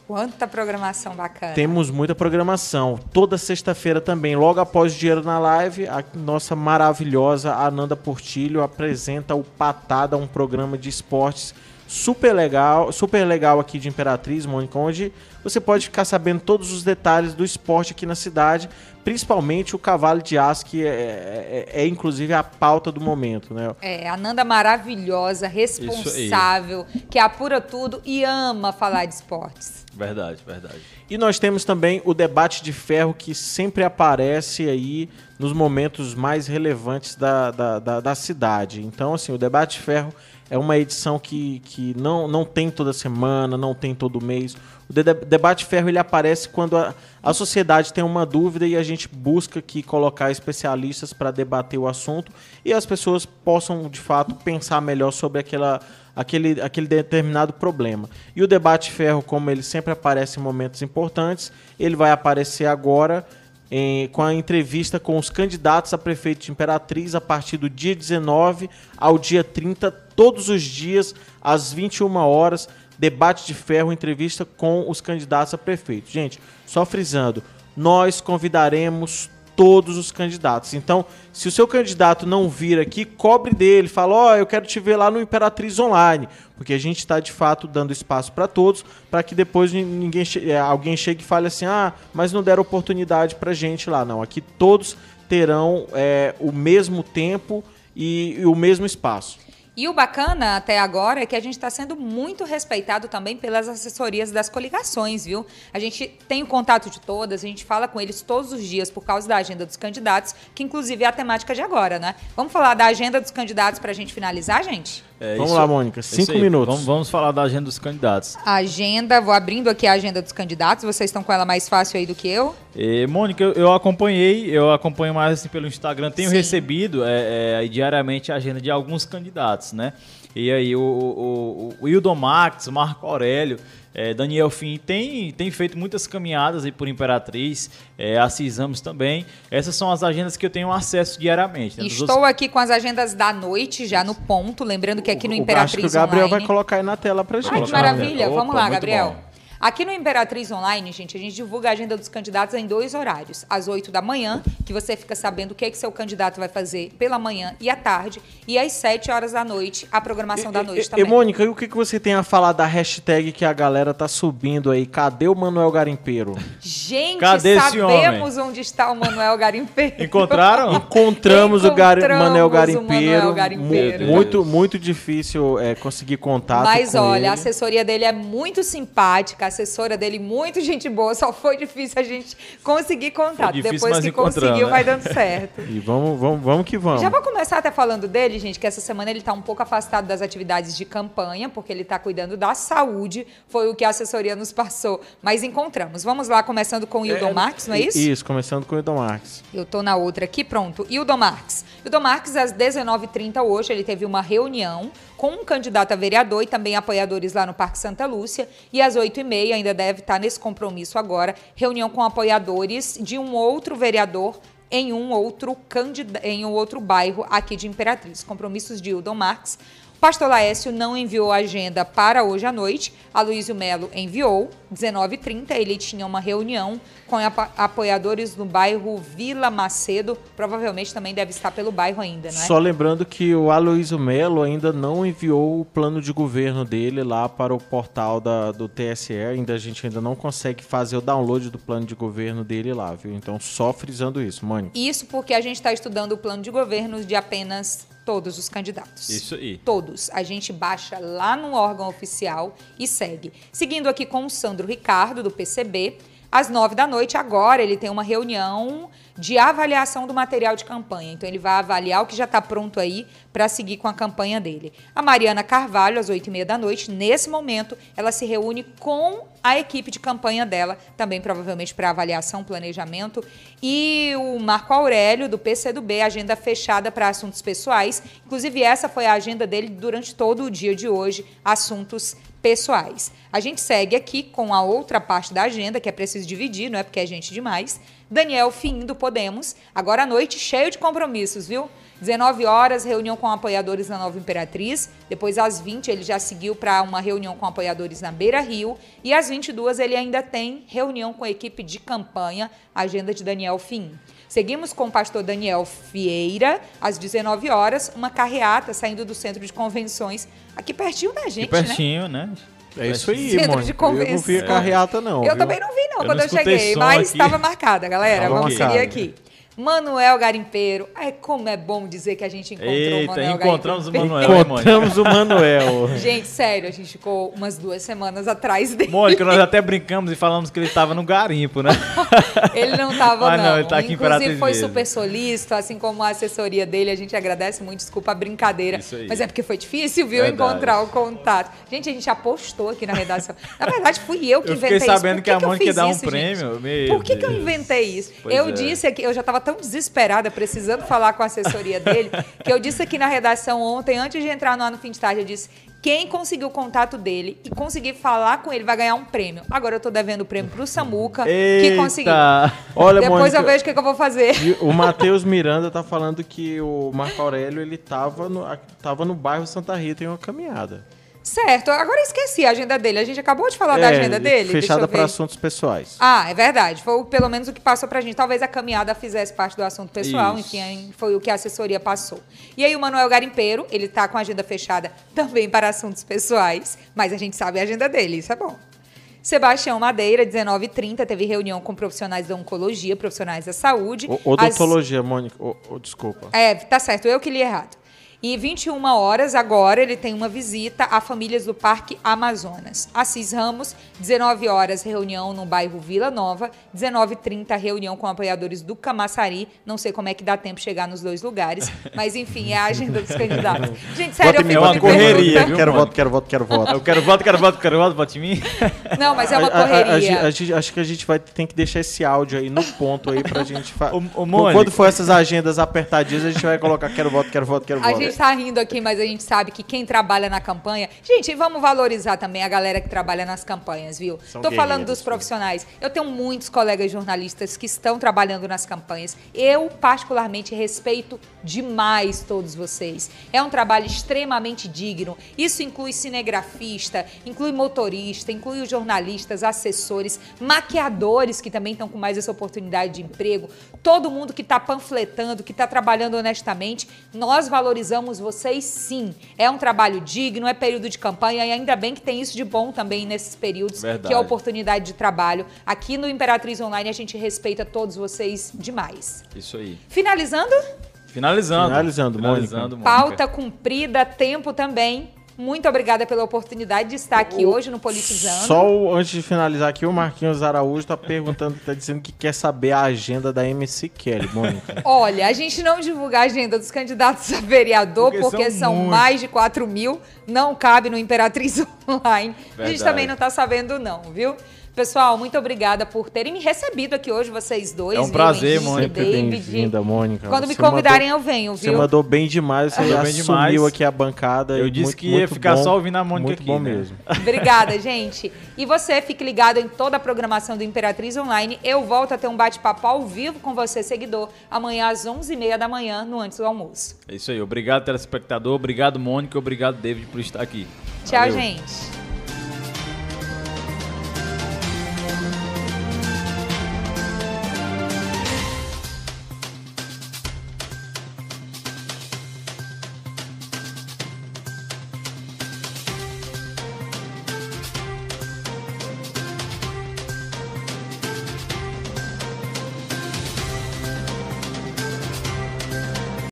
Quanta programação bacana. Temos muita programação. Toda sexta-feira também, logo após o Dinheiro na Live, a nossa maravilhosa Ananda Portilho apresenta o Patada, um programa de esportes super legal, super legal aqui de Imperatriz, Mônica, onde você pode ficar sabendo todos os detalhes do esporte aqui na cidade, principalmente o cavalo de aço, que é, é, é, inclusive a pauta do momento, né? É, a Nanda maravilhosa, responsável, que apura tudo e ama falar de esportes. Verdade, verdade. E nós temos também o debate de ferro que sempre aparece aí nos momentos mais relevantes da, da, da, da cidade. Então, assim, o debate de ferro é uma edição que, que não, não tem toda semana, não tem todo mês. O de debate ferro ele aparece quando a, a sociedade tem uma dúvida e a gente busca aqui colocar especialistas para debater o assunto e as pessoas possam de fato pensar melhor sobre aquela, aquele, aquele determinado problema. E o debate ferro, como ele sempre aparece em momentos importantes, ele vai aparecer agora em, com a entrevista com os candidatos a prefeito de Imperatriz a partir do dia 19 ao dia 30, todos os dias, às 21 horas. Debate de ferro, entrevista com os candidatos a prefeito. Gente, só frisando, nós convidaremos todos os candidatos. Então, se o seu candidato não vir aqui, cobre dele, fala: Ó, oh, eu quero te ver lá no Imperatriz Online, porque a gente está de fato dando espaço para todos, para que depois ninguém é, alguém chegue e fale assim: ah, mas não deram oportunidade para gente lá. Não, aqui todos terão é, o mesmo tempo e, e o mesmo espaço. E o bacana até agora é que a gente está sendo muito respeitado também pelas assessorias das coligações, viu? A gente tem o contato de todas, a gente fala com eles todos os dias por causa da agenda dos candidatos, que inclusive é a temática de agora, né? Vamos falar da agenda dos candidatos para a gente finalizar, gente? É, vamos isso, lá, Mônica. Cinco minutos. Vamos, vamos, falar da agenda dos candidatos. Agenda, vou abrindo aqui a agenda dos candidatos. Vocês estão com ela mais fácil aí do que eu? E, Mônica, eu, eu, acompanhei, eu acompanho mais assim pelo Instagram. Tenho Sim. recebido é, é, diariamente a agenda de alguns candidatos, né? E aí o, o, o, o Hildo Max, o Marco Aurélio, é, Daniel Fim tem, tem feito muitas caminhadas aí por Imperatriz, é, Assis Ramos também. Essas são as agendas que eu tenho acesso diariamente. Né? Estou outros... aqui com as agendas da noite, já no ponto. Lembrando que aqui no Imperatriz Acho que o Gabriel Online... vai colocar aí na tela pra gente. Ai, que maravilha. Opa, Vamos lá, Gabriel. Bom. Aqui no Imperatriz Online, gente, a gente divulga a agenda dos candidatos em dois horários. Às 8 da manhã, que você fica sabendo o que, é que seu candidato vai fazer pela manhã e à tarde. E às 7 horas da noite, a programação e, da noite e, também. E, Mônica, e o que, que você tem a falar da hashtag que a galera tá subindo aí? Cadê o Manuel Garimpeiro? Gente, Cadê sabemos onde está o Manuel Garimpeiro. Encontraram? Encontramos, Encontramos o Manuel Garimpeiro. Manuel Garimpeiro. Muito, muito difícil é, conseguir contato Mas olha, ele. a assessoria dele é muito simpática assessora dele, muito gente boa, só foi difícil a gente conseguir contato. Difícil, Depois que conseguiu, né? vai dando certo. e vamos, vamos, vamos que vamos. Já vou começar até falando dele, gente, que essa semana ele está um pouco afastado das atividades de campanha, porque ele está cuidando da saúde, foi o que a assessoria nos passou. Mas encontramos. Vamos lá, começando com o Hildon é, Marques, não é isso? Isso, começando com o Hildon Marques. Eu tô na outra aqui, pronto. Hildon Marques. Hildon Marques, às 19h30 hoje, ele teve uma reunião com um candidato a vereador e também apoiadores lá no Parque Santa Lúcia. E às 8h30 ainda deve estar nesse compromisso agora, reunião com apoiadores de um outro vereador em um outro, em um outro bairro aqui de Imperatriz. Compromissos de Hildon Marques. Pastor Laércio não enviou a agenda para hoje à noite. A Luísio Melo enviou, 19h30. Ele tinha uma reunião com apoiadores no bairro Vila Macedo. Provavelmente também deve estar pelo bairro ainda, não é? Só lembrando que o Aloysio Melo ainda não enviou o plano de governo dele lá para o portal da, do TSE. Ainda a gente ainda não consegue fazer o download do plano de governo dele lá, viu? Então, só frisando isso, Mônica. Isso porque a gente está estudando o plano de governo de apenas todos os candidatos. Isso aí. Todos. A gente baixa lá no órgão oficial e segue. Seguindo aqui com o Sandro Ricardo, do PCB, às nove da noite, agora ele tem uma reunião de avaliação do material de campanha. Então, ele vai avaliar o que já está pronto aí para seguir com a campanha dele. A Mariana Carvalho, às oito e meia da noite, nesse momento, ela se reúne com a equipe de campanha dela, também provavelmente para avaliação, planejamento. E o Marco Aurélio, do PCdoB, agenda fechada para assuntos pessoais. Inclusive, essa foi a agenda dele durante todo o dia de hoje, assuntos pessoais. A gente segue aqui com a outra parte da agenda, que é preciso dividir, não é porque é gente demais. Daniel Fim, do Podemos, agora à noite, cheio de compromissos, viu? 19 horas, reunião com apoiadores na Nova Imperatriz. Depois, às 20, ele já seguiu para uma reunião com apoiadores na Beira Rio. E às 22, ele ainda tem reunião com a equipe de campanha, agenda de Daniel Fim. Seguimos com o pastor Daniel Vieira, às 19 horas, uma carreata saindo do centro de convenções, aqui pertinho da gente, Aqui pertinho, né? É isso aí, Centro mano. de Eu não vi convenção. a carreata, não. Eu viu? também não vi, não, Eu quando não eu cheguei, mas estava marcada, galera. Tava Vamos marcada. seguir aqui. Manuel Garimpeiro. Ai, como é bom dizer que a gente encontrou o Eita, Manuel encontramos o Garimpeiro. Manuel, hein, Mônica? Encontramos o Manuel. Gente, sério, a gente ficou umas duas semanas atrás dele. Mônica, nós até brincamos e falamos que ele estava no garimpo, né? Ele não tava, Ah, não. não, ele tá aqui em Inclusive, foi mesmo. super solícito, assim como a assessoria dele. A gente agradece muito, desculpa a brincadeira. Isso aí. Mas é porque foi difícil, viu, Verdade. encontrar o contato. Gente, a gente apostou aqui na redação. Na verdade, fui eu que Eu inventei fiquei isso. sabendo Por que a eu Mônica ia dar um gente? prêmio. Meu Por que, que eu inventei isso? Pois eu é. disse aqui, eu já estava tão desesperada, precisando falar com a assessoria dele, que eu disse aqui na redação ontem, antes de entrar no ano fim de tarde, eu disse. Quem conseguiu o contato dele e conseguir falar com ele vai ganhar um prêmio. Agora eu tô devendo o prêmio pro Samuca, que Eita. conseguiu. Olha, Depois Mônica, eu vejo o que, que eu vou fazer. O Matheus Miranda tá falando que o Marco Aurélio ele tava no, tava no bairro Santa Rita em uma caminhada. Certo, agora eu esqueci a agenda dele. A gente acabou de falar da agenda dele. É, Fechada para assuntos pessoais. Ah, é verdade. Foi pelo menos o que passou pra gente. Talvez a caminhada fizesse parte do assunto pessoal, Isso. enfim, foi o que a assessoria passou. E aí o Manuel Garimpeiro, ele tá com a agenda fechada também para assuntos pessoais, mas a gente sabe a agenda dele, isso é bom. Sebastião Madeira, 19h30, teve reunião com profissionais da oncologia, profissionais da saúde. Odontologia, Mônica. O, o- desculpa. É, tá certo, eu que li errado. E 21 horas agora ele tem uma visita a famílias do Parque Amazonas. Assis Ramos, 19 horas reunião no bairro Vila Nova, 19h30 reunião com apoiadores do Camaçari. Não sei como é que dá tempo de chegar nos dois lugares, mas enfim, é a agenda dos candidatos. Gente, sério, eu Voto em mim, fico uma correria, viu, Quero mano? voto, quero voto, quero voto. Eu quero voto, quero voto, quero voto, vote em mim. Não, mas é uma A- a- a- a correria. acho que a gente vai ter que deixar esse áudio aí no ponto aí pra gente Mônica. Quando for essas agendas apertadinhas, a gente vai colocar quero voto, quero voto, quero A voto. Gente tá rindo aqui, mas a gente sabe que quem trabalha na campanha. Gente, vamos valorizar também a galera que trabalha nas campanhas, viu? Tô falando dos profissionais. Eu tenho muitos colegas jornalistas que estão trabalhando nas campanhas. Eu, particularmente, respeito demais todos vocês. É um trabalho extremamente digno. Isso inclui cinegrafista, inclui motorista, inclui os jornalistas, assessores, maquiadores que também estão com mais essa oportunidade de emprego. Todo mundo que está panfletando, que está trabalhando honestamente. Nós valorizamos vocês sim. É um trabalho digno, é período de campanha e ainda bem que tem isso de bom também nesses períodos, Verdade. que é a oportunidade de trabalho. Aqui no Imperatriz Online a gente respeita todos vocês demais. Isso aí. Finalizando, Finalizando. Finalizando, Mônica. Finalizando, Mônica. pauta cumprida, tempo também. Muito obrigada pela oportunidade de estar aqui hoje no Politizando. Só o- antes de finalizar aqui, o Marquinhos Araújo tá perguntando, tá dizendo que quer saber a agenda da MC Kelly, Mônica. Olha, a gente não divulga a agenda dos candidatos a vereador Porque porque, são são, mais de 4 mil, não cabe no Imperatriz Online. A gente Verdade. também não tá sabendo não, viu? Pessoal, muito obrigada por terem me recebido aqui hoje, vocês dois. É um viu? prazer, Henrique, Mônica. Bem-vinda, Mônica. Quando me Você convidarem mandou- eu venho, Você viu? mandou bem demais, você Mandou bem demais. aqui a bancada. Eu disse muito- que ia muito ficar bom, só ouvindo a Mônica Muito aqui, bom né? mesmo. Obrigada, gente. E você, fique ligado em toda a programação do Imperatriz Online. Eu volto a ter um bate-papo ao vivo com você, seguidor, amanhã às 11h30 da manhã, no Antes do Almoço. É isso aí. Obrigado, telespectador. Obrigado, Mônica. Obrigado, David, por estar aqui. Tchau, Valeu. gente.